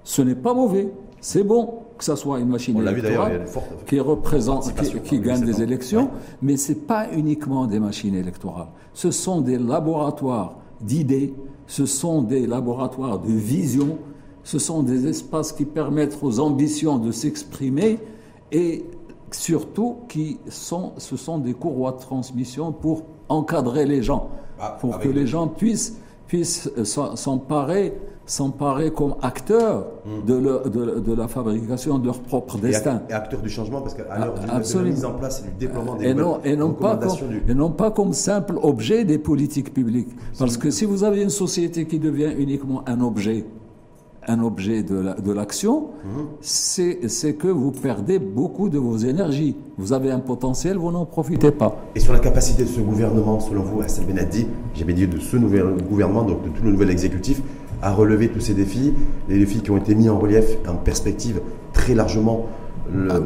Ce n'est pas mauvais, c'est bon que ça soit une machine électorale qui représente, qui, gagne des élections, mais ce n'est pas uniquement des machines électorales. Ce sont des laboratoires d'idées, ce sont des laboratoires de vision, ce sont des espaces qui permettent aux ambitions de s'exprimer et surtout qui sont, ce sont des courroies de transmission pour encadrer les gens, ah, pour que les gens puissent, puissent s'emparer s'emparer comme acteurs hmm. de, de, la fabrication de leur propre destin. Et, acteurs du changement, parce qu'à l'heure de, la mise en place et du déploiement des et non, et non pas comme, Et non pas comme simple objet des politiques publiques. Parce que si vous avez une société qui devient uniquement un objet, un objet de l'action, c'est que vous perdez beaucoup de vos énergies. Vous avez un potentiel, vous n'en profitez pas. Et sur la capacité de ce gouvernement, selon vous, Hassan Benadi, j'avais dit de ce nouvel gouvernement, donc de tout le nouvel exécutif, à relever tous ces défis, les défis qui ont été mis en relief, en perspective très largement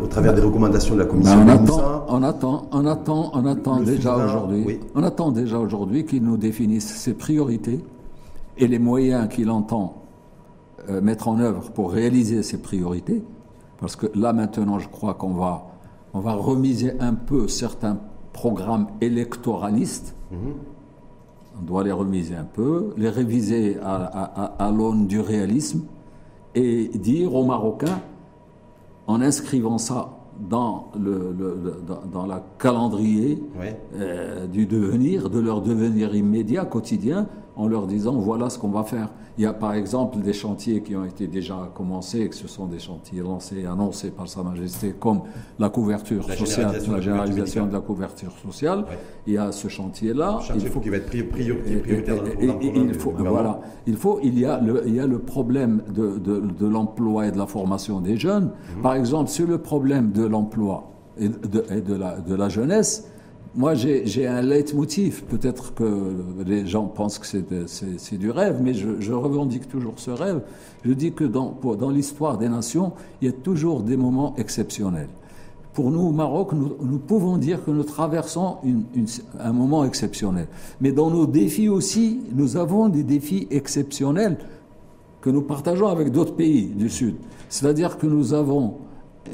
au travers des recommandations de la commission. Ben, on, attend, on, attend, on attend, on attend, déjà aujourd'hui. On attend déjà aujourd'hui qu'il nous définisse ses priorités et les moyens qu'il entend euh, mettre en œuvre pour réaliser ces priorités. Parce que là maintenant, je crois qu'on va, on va remiser un peu certains programmes électoralistes. Mhm. On doit les remiser un peu, les réviser à, l'aune du réalisme et dire aux Marocains, en inscrivant ça dans le, dans, la calendrier euh, du devenir, de leur devenir immédiat, quotidien, en leur disant voilà ce qu'on va faire. Il y a par exemple des chantiers qui ont été déjà commencés, que ce sont des chantiers lancés et annoncés par Sa Majesté, comme la couverture sociale, la généralisation de la couverture sociale. Il y a ce chantier-là. il faut qu'il va être prioritaire dans le il faut, voilà, il faut, il y a le, il y a le problème de, de, l'emploi et de la formation des jeunes. Mhm. Par exemple, sur le problème de l'emploi et de, et de, la, de la jeunesse, moi, j'ai un leitmotiv. Peut-être que les gens pensent que c'est du rêve, mais je, revendique toujours ce rêve. Je dis que dans, l'histoire des nations, il y a toujours des moments exceptionnels. Pour nous, au Maroc, nous, pouvons dire que nous traversons un moment exceptionnel. Mais dans nos défis aussi, nous avons des défis exceptionnels que nous partageons avec d'autres pays du Sud. C'est-à-dire que nous avons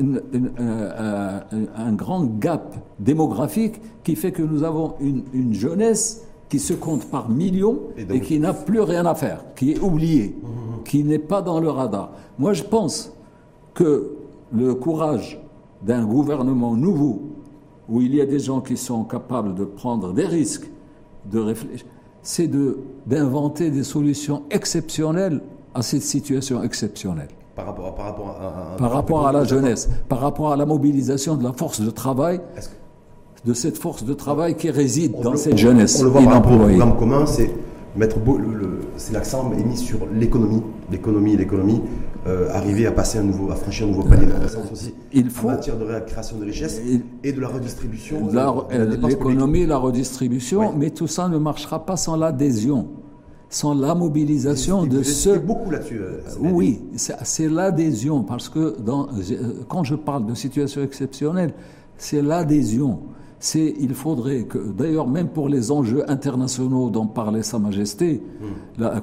euh, euh, un grand gap démographique qui fait que nous avons une, jeunesse qui se compte par millions et, qui n'a plus rien à faire, qui est oubliée, mmh. qui n'est pas dans le radar. Moi, je pense que le courage d'un gouvernement nouveau, où il y a des gens qui sont capables de prendre des risques, de réfléchir, c'est d'inventer des solutions exceptionnelles à cette situation exceptionnelle par rapport à, par rapport à, par rapport à la jeunesse, par rapport à la mobilisation de la force de travail, de cette force de travail qui réside dans cette jeunesse. On le voit par rapport au programme commun, c'est mettre c'est l'accent est mis sur l'économie, l'économie, l'économie, euh, arriver à passer un nouveau, à franchir un nouveau palier de croissance aussi. Il faut, en matière de création de richesse et de la redistribution. L'économie, la redistribution, mais tout ça ne marchera pas sans l'adhésion sans la mobilisation de ceux. beaucoup là-dessus. Euh, oui, c'est l'adhésion, parce que dans, euh, quand je parle de situation exceptionnelle, c'est l'adhésion c'est il faudrait que, d'ailleurs, même pour les enjeux internationaux dont parlait Sa Majesté, la,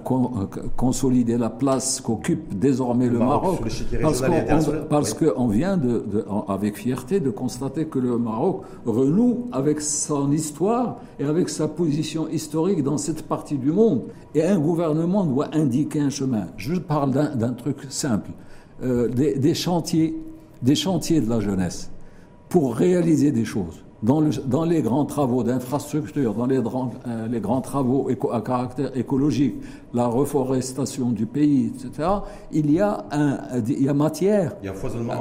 consolider la place qu'occupe désormais le, Maroc, parce qu'on vient de, avec fierté de constater que le Maroc renoue avec son histoire et avec sa position historique dans cette partie du monde. Et un gouvernement doit indiquer un chemin. Je parle d'un truc simple, euh, des, des chantiers, des chantiers de la jeunesse pour réaliser des choses dans, les grands travaux d'infrastructure, dans les, euh, les, grands travaux à caractère écologique, la reforestation du pays, etc., il y a, un, il y a matière. Il y a foisonnement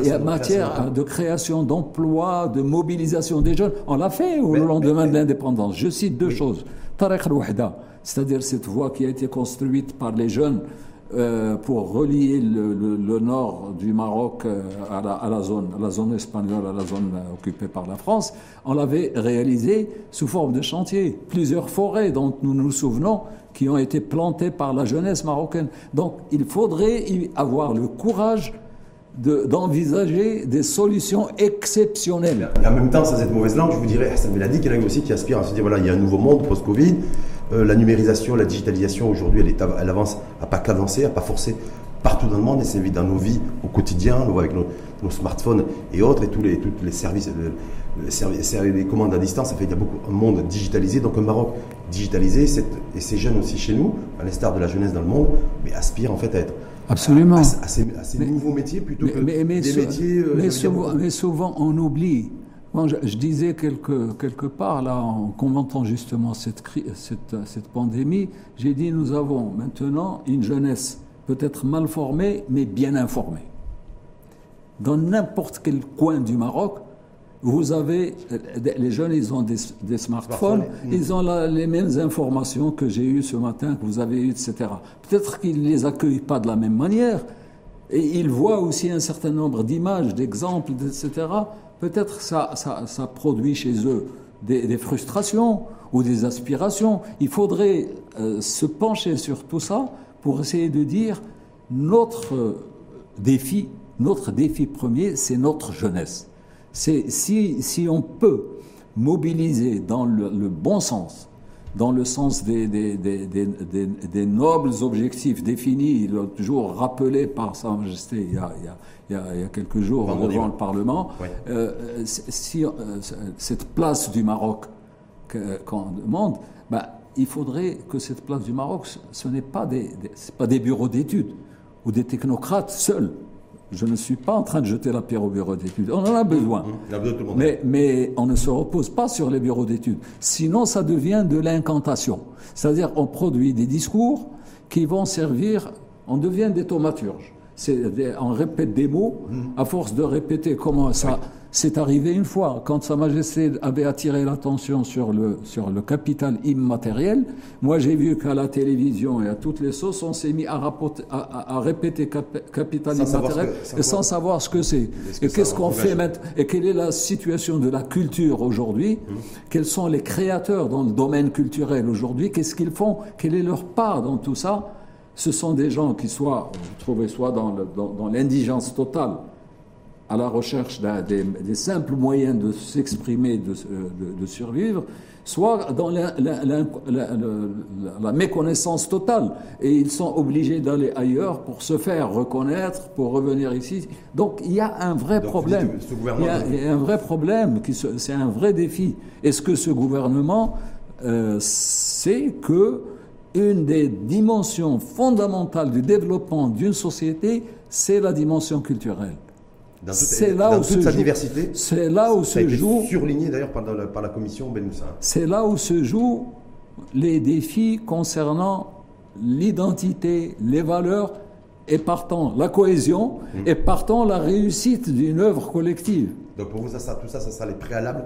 Il y a matière de création d'emplois, de mobilisation des jeunes. On l'a fait au lendemain de l'indépendance. Je cite deux choses. Tariq al-Wahda, c'est-à-dire cette voie qui a été construite par les jeunes euh, pour relier le, nord du Maroc euh, à la, zone, la zone espagnole, à la zone euh, occupée par la France, on l'avait réalisé sous forme de chantier. Plusieurs forêts dont nous nous souvenons qui ont été plantées par la jeunesse marocaine. Donc il faudrait avoir le courage d'envisager des solutions exceptionnelles. Et en même temps, sans cette mauvaise langue, je vous dirais, Hassan y en a aussi qui aspirent à se dire voilà, il y a un nouveau monde post-Covid. Euh, la numérisation, la digitalisation, aujourd'hui, elle, elle, avance à pas cadencer, à pas forcer partout dans le monde et c'est dans nos vies au quotidien, on voit avec nos, smartphones et autres et tous les, tous les services, les, les commandes à distance, ça fait qu'il y a beaucoup un monde digitalisé, donc un Maroc digitalisé et ces jeunes aussi chez nous, à l'instar de la jeunesse dans le monde, mais aspirent en fait à être Absolument. À, ces, nouveaux métiers plutôt que des métiers. mais, souvent, mais, souvent, on oublie. Je, disais quelque, quelque part, là, en commentant justement cette, cette, cette pandémie, j'ai dit nous avons maintenant une jeunesse peut-être mal formée, mais bien informée. Dans n'importe quel coin du Maroc, vous avez, les jeunes, ils ont des, smartphones, ils ont les mêmes informations que j'ai eues ce matin, que vous avez eues, etc. Peut-être qu'ils ne les accueillent pas de la même manière, et ils voient aussi un certain nombre d'images, d'exemples, etc. Peut-être ça, ça, produit chez eux des, frustrations ou des aspirations. Il faudrait euh, se pencher sur tout ça pour essayer de dire notre défi, notre défi premier, c'est notre jeunesse. C'est si on peut mobiliser dans le, bon sens, dans le sens des, des, des, des, nobles objectifs définis, toujours rappelés par Sa Majesté il y a, il y a, il y a quelques jours devant le Parlement, euh, si, euh, cette place du Maroc qu'on demande, ben, il faudrait que cette place du Maroc, ce n'est pas des, pas des bureaux d'études ou des technocrates seuls. Je ne suis pas en train de jeter la pierre au bureau d'études. On en a besoin. Mais, mais on ne se repose pas sur les bureaux d'études. Sinon, ça devient de l'incantation. C'est-à-dire, on produit des discours qui vont servir, on devient des thaumaturges. On répète des mots, mmh. à force de répéter comment ça, c'est arrivé une fois, quand Sa Majesté avait attiré l'attention sur le, sur le capital immatériel. Moi, j'ai vu qu'à la télévision et à toutes les sauces, on s'est mis à, à, répéter capital immatériel et sans savoir ce que c'est. Et qu'est-ce qu'on fait maintenant Et quelle est la situation de la culture aujourd'hui? Hum. Quels sont les créateurs dans le domaine culturel aujourd'hui? Qu'est-ce qu'ils font? Quelle est leur part dans tout ça? Ce sont des gens qui soient, vous trouvez, soit dans l'indigence totale, à la recherche des, simples moyens de s'exprimer, de, de, survivre, soit dans la, méconnaissance totale. Et ils sont obligés d'aller ailleurs pour se faire reconnaître, pour revenir ici. Donc il y a un vrai problème. Il y, a, un vrai problème, c'est un vrai défi. Est-ce que ce gouvernement euh, sait que une des dimensions fondamentales du développement d'une société, c'est la dimension culturelle? C'est là où toute sa diversité. C'est là où se joue. Surligné d'ailleurs par, par, la commission Benoussa. C'est là où se jouent les défis concernant l'identité, les valeurs et partant la cohésion mmh. et partant la réussite d'une œuvre collective. Donc pour vous, ça, tout ça, ça sera les préalables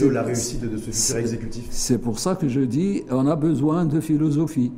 de la réussite de ce futur exécutif? C'est pour ça que je dis on a besoin de philosophie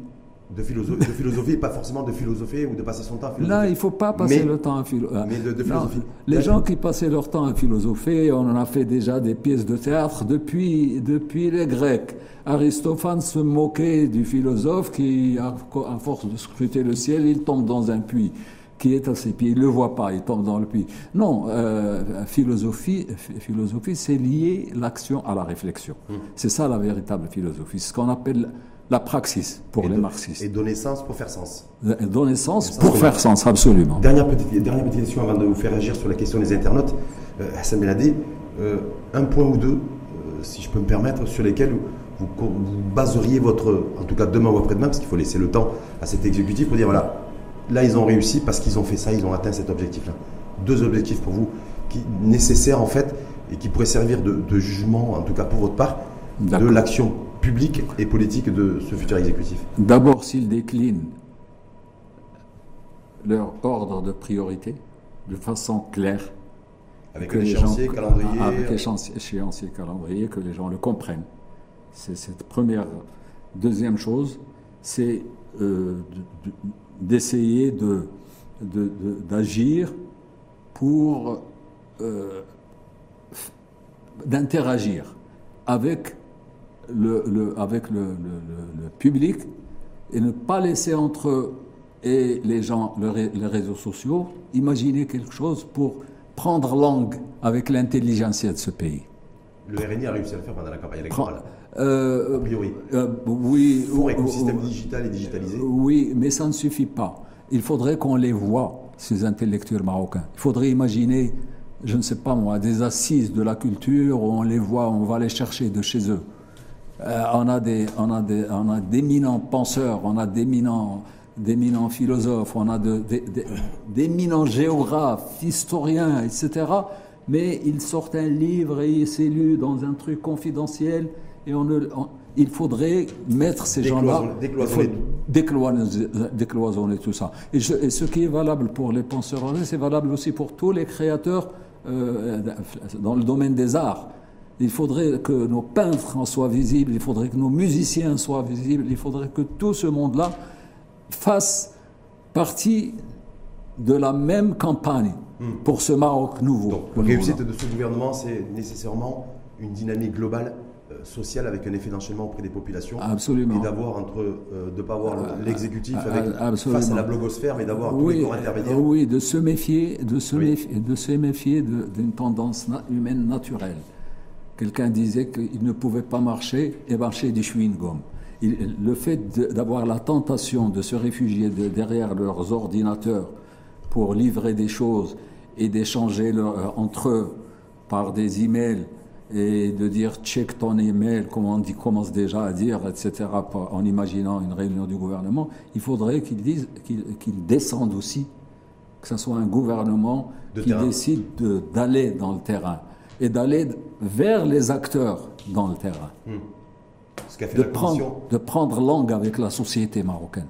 de, philosophie, de philosophie, pas forcément de philosopher ou de passer son temps à philosopher. Là, il ne faut pas passer le temps à philosopher. Mais de, philosophie. les gens qui passaient leur temps à philosopher, on en a fait déjà des pièces de théâtre depuis, depuis les Grecs. Aristophane se moquait du philosophe qui, à, force de scruter le ciel, il tombe dans un puits qui est à ses pieds. Il ne le voit pas, il tombe dans le puits. Non, euh, philosophie, philosophie c'est lier l'action à la réflexion. Hum. C'est ça la véritable philosophie. Ce qu'on appelle la praxis pour les marxistes. Et donner sens pour faire sens. donner sens pour faire sens, absolument. Dernière petite, dernière petite question avant de vous faire agir sur la question des internautes. Euh, Hassan Beladi, euh, un point ou deux, euh, si je peux me permettre, sur lesquels vous, baseriez votre, en tout cas demain ou après-demain, parce qu'il faut laisser le temps à cet exécutif pour dire voilà, là ils ont réussi parce qu'ils ont fait ça, ils ont atteint cet objectif-là. Deux objectifs pour vous qui nécessaires en fait et qui pourraient servir de, de jugement, en tout cas pour votre part, de l'action publique et politique de ce futur exécutif D'abord, s'ils déclinent leur ordre de priorité de façon claire, avec l'échéancier, calendrier. Avec échéancier, calendrier, que les gens le comprennent. C'est cette première. Deuxième chose, c'est euh, d'essayer de, d'agir pour euh, d'interagir avec le, avec le, public et ne pas laisser entre eux et les gens les réseaux sociaux imaginer quelque chose pour prendre langue avec l'intelligentsia de ce pays. Le RNI a réussi à le faire pendant la campagne électorale. Euh, a priori. Euh, oui. Pour écosystème digital et digitalisé. Oui, mais ça ne suffit pas. Il faudrait qu'on les voit, ces intellectuels marocains. Il faudrait imaginer, je ne sais pas moi, des assises de la culture où on les voit, on va les chercher de chez eux. Euh, on a des, on a des, on a d'éminents penseurs, on a d'éminents d'éminents philosophes, on a d'éminents géographes, historiens, etc. Mais ils sortent un livre et c'est lu dans un truc confidentiel et on, il faudrait mettre ces gens-là, décloisonner. décloisonner tout ça. Et, ce qui est valable pour les penseurs, c'est valable aussi pour tous les créateurs euh, dans le domaine des arts. Il faudrait que nos peintres en soient visibles, il faudrait que nos musiciens soient visibles, il faudrait que tout ce monde-là fasse partie de la même campagne hmm. pour ce Maroc nouveau. Donc, la réussite de ce gouvernement, c'est nécessairement une dynamique globale euh, sociale avec un effet d'enchaînement auprès des populations. Absolument. Et d'avoir entre, euh, de ne pas avoir euh, l'exécutif face à la blogosphère, mais d'avoir tous les corps intermédiaires. Oui, de se méfier, de se méfier, de se méfier d'une tendance humaine naturelle. Quelqu'un disait qu'il ne pouvait pas marcher et marcher du chewing-gum. Le fait d'avoir la tentation de se réfugier derrière leurs ordinateurs pour livrer des choses et d'échanger euh, entre eux par des emails et de dire check ton email, comme on dit, commence déjà à dire, etc., en imaginant une réunion du gouvernement, il faudrait qu'ils disent, qu'ils descendent aussi, que ce soit un gouvernement qui décide d'aller dans le terrain et d'aller vers les acteurs dans le terrain. Hmm. de, prendre, de prendre langue avec la société marocaine.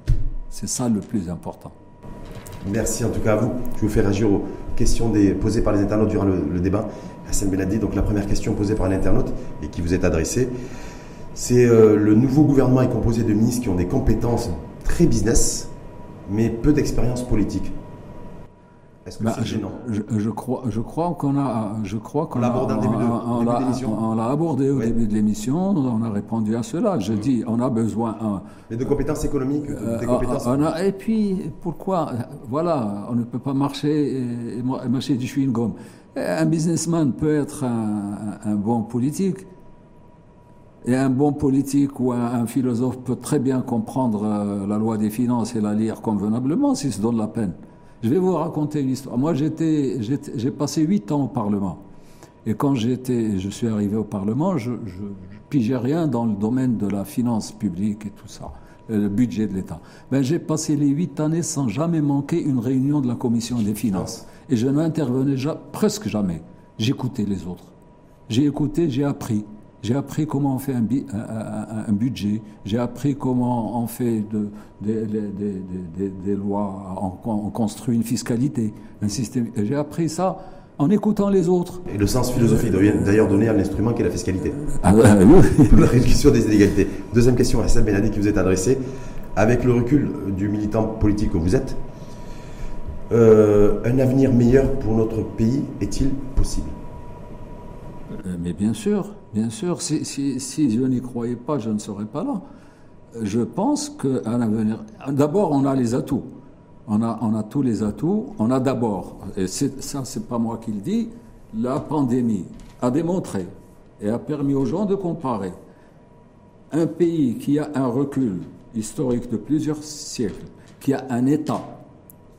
C'est ça le plus important. Merci en tout cas à vous. Je vous fais réagir aux questions des, posées par les internautes durant le, débat. Hassan Benadi, donc la première question posée par un internaute et qui vous est adressée, c'est euh, le nouveau gouvernement est composé de ministres qui ont des compétences très business, mais peu d'expérience politique. Est-ce que bah, c'est gênant je, crois, je crois qu'on a, je crois qu'on l'a abordé au début de, l'émission. On l'a abordé au début de l'émission. On a répondu à cela. Je mm. dis, on a besoin. Mais de compétences économiques, euh, des compétences. et puis, pourquoi Voilà, on ne peut pas marcher et, marcher du chewing gum. Un businessman peut être un, bon politique. Et un bon politique ou un, philosophe peut très bien comprendre euh, la loi des finances et la lire convenablement s'il se donne la peine. Je vais vous raconter une histoire. Moi, j'ai passé huit ans au Parlement. Et quand j'étais, je suis arrivé au Parlement, je, je, pigeais rien dans le domaine de la finance publique et tout ça, le budget de l'État. Ben, j'ai passé les huit années sans jamais manquer une réunion de la commission des finances. Et je n'intervenais presque jamais. J'écoutais les autres. J'ai écouté, j'ai appris. J'ai appris comment on fait un, un, budget, j'ai appris comment on fait de, des lois, on, construit une fiscalité, un système. J'ai appris ça en écoutant les autres. Et le sens philosophique doit d'ailleurs donner à l'instrument qui est la fiscalité. Ah, oui. la réduction des inégalités. Deuxième question à Hassan Benadi qui vous est adressée. Avec le recul du militant politique que vous êtes, euh, un avenir meilleur pour notre pays est-il possible? Mais bien sûr. Bien sûr, si, je n'y croyais pas, je ne serais pas là. Je pense qu'à l'avenir, d'abord, on a les atouts. On a, on a tous les atouts. On a d'abord, et ça, c'est pas moi qui le dis, la pandémie a démontré et a permis aux gens de comparer un pays qui a un recul historique de plusieurs siècles, qui a un État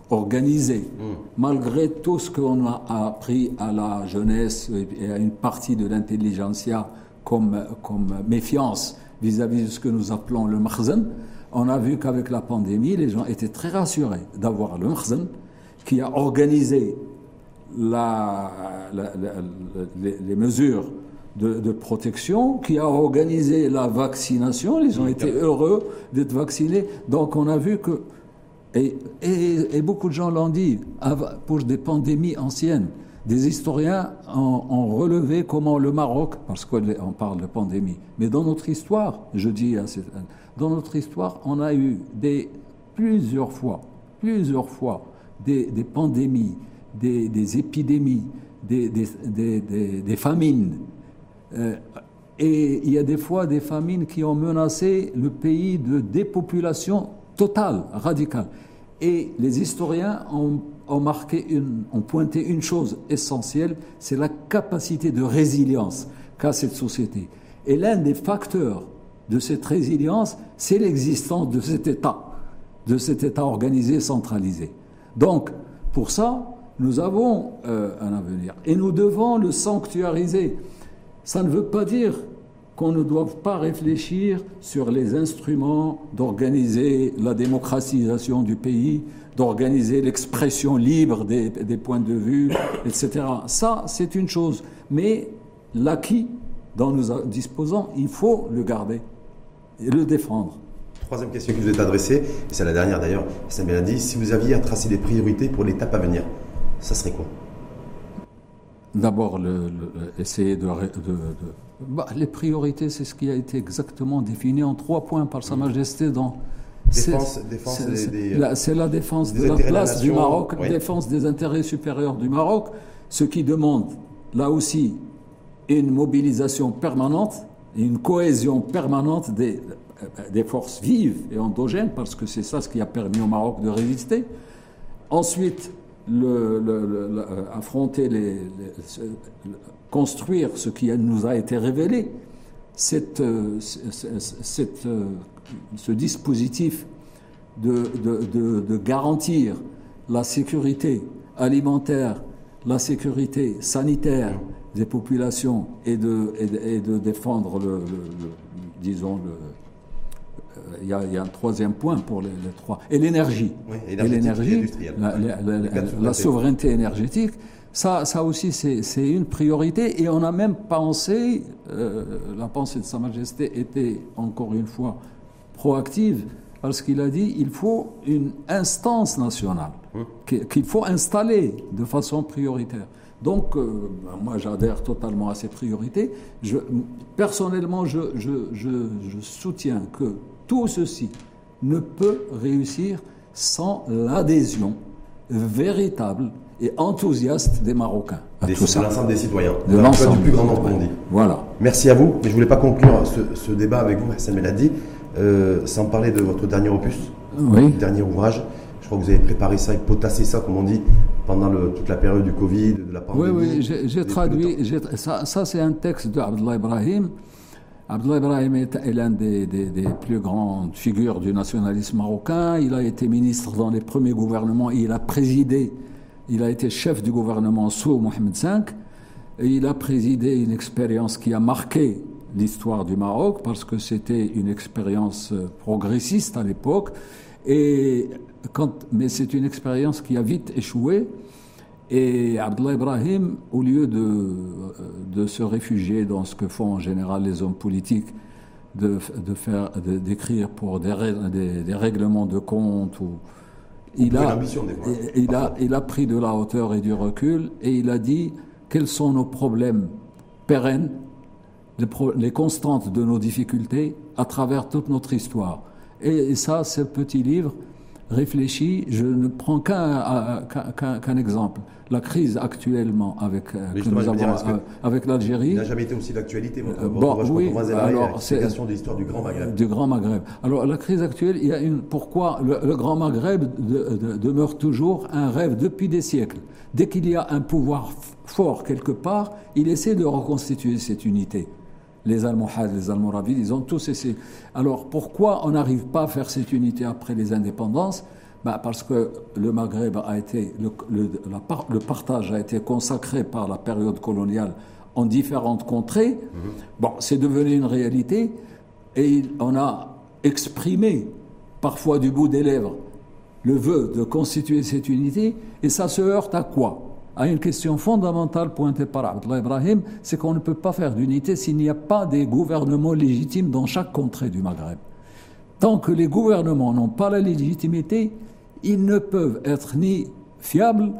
organisé, mm. malgré tout ce qu'on a appris à la jeunesse et à une partie de l'intelligentsia comme, comme méfiance vis-à-vis de ce que nous appelons le makhzen, on a vu qu'avec la pandémie, les gens étaient très rassurés d'avoir le makhzen qui a organisé la, les, mesures de, de, protection, qui a organisé la vaccination. Ils ont été heureux d'être vaccinés. Donc on a vu que et, beaucoup de gens l'ont dit, pour des pandémies anciennes, des historiens ont, relevé comment le Maroc, parce qu'on parle de pandémie, mais dans notre histoire, je dis, dans notre histoire, on a eu plusieurs fois, plusieurs fois, des, pandémies, des, épidémies, des, famines. Euh, et il y a des fois des famines qui ont menacé le pays de dépopulation totale, radicale. Et les historiens ont, marqué ont pointé une chose essentielle, c'est la capacité de résilience qu'a cette société. Et l'un des facteurs de cette résilience, c'est l'existence de cet État, de cet État organisé, centralisé. Donc, pour ça, nous avons euh, un avenir. Et nous devons le sanctuariser. Ça ne veut pas dire qu'on ne doive pas réfléchir sur les instruments d'organiser la démocratisation du pays, d'organiser l'expression libre des, points de vue, etc. Ça, c'est une chose. Mais l'acquis dont nous disposons, il faut le garder et le défendre. Troisième question qui vous est adressée, et c'est la dernière d'ailleurs, ça m'a dit, si vous aviez à tracer des priorités pour l'étape à venir, ça serait quoi? D'abord, essayer de... Bah, les priorités, c'est ce qui a été exactement défini en trois points par Sa Majesté dans... Défense, c'est la défense de la place du Maroc, défense des intérêts supérieurs du Maroc, ce qui demande là aussi une mobilisation permanente, une cohésion permanente des, des forces vives et endogènes, parce que c'est ça ce qui a permis au Maroc de résister. Ensuite, le, affronter, les, construire ce qui nous a été révélé, cette, cette, ce dispositif de, de, de, garantir la sécurité alimentaire, la sécurité sanitaire des populations et de, et défendre le, disons le, il y, a, un troisième point pour les, trois. Et l'énergie. et l'énergie, la, souveraineté énergétique, ça, ça aussi, c'est une priorité. Et on a même pensé, euh, la pensée de Sa Majesté était encore une fois proactive, parce qu'il a dit il faut une instance nationale qu'il faut installer de façon prioritaire. Donc, euh, moi, j'adhère totalement à ces priorités. Je, personnellement, je, je, je soutiens que tout ceci ne peut réussir sans l'adhésion véritable et enthousiaste des Marocains. De l'ensemble des citoyens. De l'ensemble du plus grand nombre, on dit. Voilà. Merci à vous. Mais je ne voulais pas conclure ce, débat avec vous, Hassan Meladi, euh, sans parler de votre dernier opus, oui. dernier ouvrage. Je crois que vous avez préparé ça et potassé ça, comme on dit, pendant toute la période du Covid, de la pandémie. Oui, oui, j'ai traduit. Ça, ça c'est un texte d'Abdullah Ibrahim Abdullah Ibrahim est, l'un des, plus grandes figures du nationalisme marocain. Il a été ministre dans les premiers gouvernements. Il a présidé, il a été chef du gouvernement sous Mohamed V. Et il a présidé une expérience qui a marqué l'histoire du Maroc parce que c'était une expérience progressiste à l'époque. Et mais c'est une expérience qui a vite échoué. Et Abdullah Ibrahim, au lieu de, de, se réfugier dans ce que font en général les hommes politiques, de, de faire, d'écrire pour des, des, règlements de compte, ou, il, a, il, a, il a pris de la hauteur et du recul et il a dit quels sont nos problèmes pérennes, les, les constantes de nos difficultés à travers toute notre histoire. Et, et ça, ce petit livre réfléchi, je ne prends qu'un qu'un exemple. La crise actuellement avec, euh, que nous avons euh, avec l'Algérie. n'a jamais été aussi d'actualité. Euh, bon, oui, alors c'est de l'histoire du Grand Maghreb. Du Grand Maghreb. Alors la crise actuelle, il y a une. Pourquoi le, Grand Maghreb demeure toujours un rêve depuis des siècles. Dès qu'il y a un pouvoir fort quelque part, il essaie de reconstituer cette unité les Almohades, les Almoravides, ils ont tous essayé. Alors pourquoi on n'arrive pas à faire cette unité après les indépendances? Bah Parce que le Maghreb a été, le, le, partage a été consacré par la période coloniale en différentes contrées. Mhm. Bon, c'est devenu une réalité et on a exprimé parfois du bout des lèvres le vœu de constituer cette unité et ça se heurte à quoi? À une question fondamentale pointée par Abdullah Ibrahim, c'est qu'on ne peut pas faire d'unité s'il n'y a pas des gouvernements légitimes dans chaque contrée du Maghreb. Tant que les gouvernements n'ont pas la légitimité, ils ne peuvent être ni fiables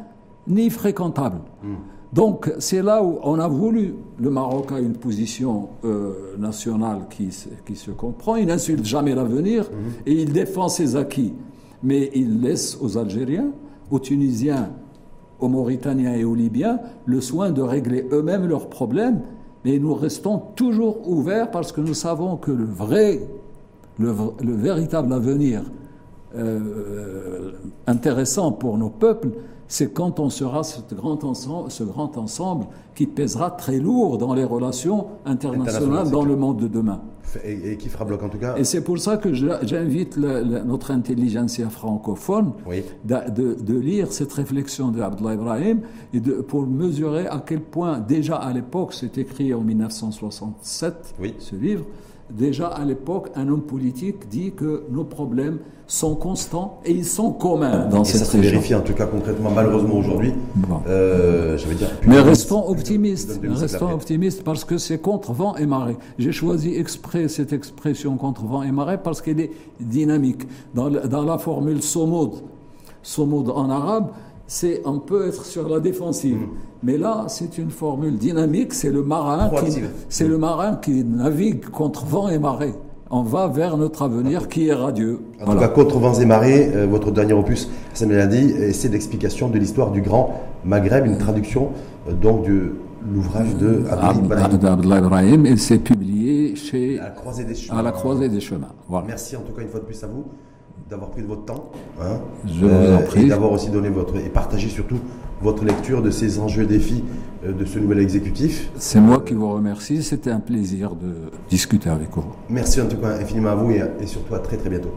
ni fréquentables. Hmm. Donc c'est là où on a voulu, le Maroc a une position euh, nationale qui, qui, se comprend, il n'insulte jamais l'avenir hmm. et il défend ses acquis, mais il laisse aux Algériens, aux Tunisiens aux Mauritaniens et aux Libyens le soin de régler eux-mêmes leurs problèmes, mais nous restons toujours ouverts parce que nous savons que le vrai, le, véritable avenir euh, intéressant pour nos peuples, c'est quand on sera ce grand, ensemble, ce grand ensemble qui pèsera très lourd dans les relations internationales dans le monde de demain. Et, qui fera bloc en tout cas. Et c'est pour ça que j'invite notre intelligentsia francophone de, lire cette réflexion de Abdullah Ibrahim et de, pour mesurer à quel point, déjà à l'époque, c'est écrit en 1967, ce livre, déjà à l'époque, un homme politique dit que nos problèmes sont constants et ils sont communs dans et cette ça se vérifie en tout cas concrètement, malheureusement aujourd'hui. Euh, dire. Mais restons optimistes, restons optimistes parce que c'est contre vent et marée. J'ai choisi exprès cette expression contre vent et marée parce qu'elle est dynamique. Dans, dans la formule somode, somode en arabe, c'est on peut être sur la défensive. Mm. Mais là, c'est une formule dynamique, c'est le marin qui c'est le marin qui navigue contre vent et marée. On va vers notre avenir qui est radieux. En tout cas, contre vents et marées, euh, votre dernier opus, ça l'a dit, c'est l'explication de l'histoire du grand Maghreb, une traduction euh, donc de l'ouvrage de Abdullah Ibrahim. et c'est publié chez à la Croisée des Chemins. À la Croisée des Chemins. Merci en tout cas une fois de plus à vous d'avoir pris de votre temps. Hein, Je vous en euh, prie. Et d'avoir aussi donné votre. et partagé surtout votre lecture de ces enjeux et défis euh, de ce nouvel exécutif. C'est moi qui vous remercie. C'était un plaisir de discuter avec vous. Merci en tout cas infiniment à vous et, et surtout à très très bientôt.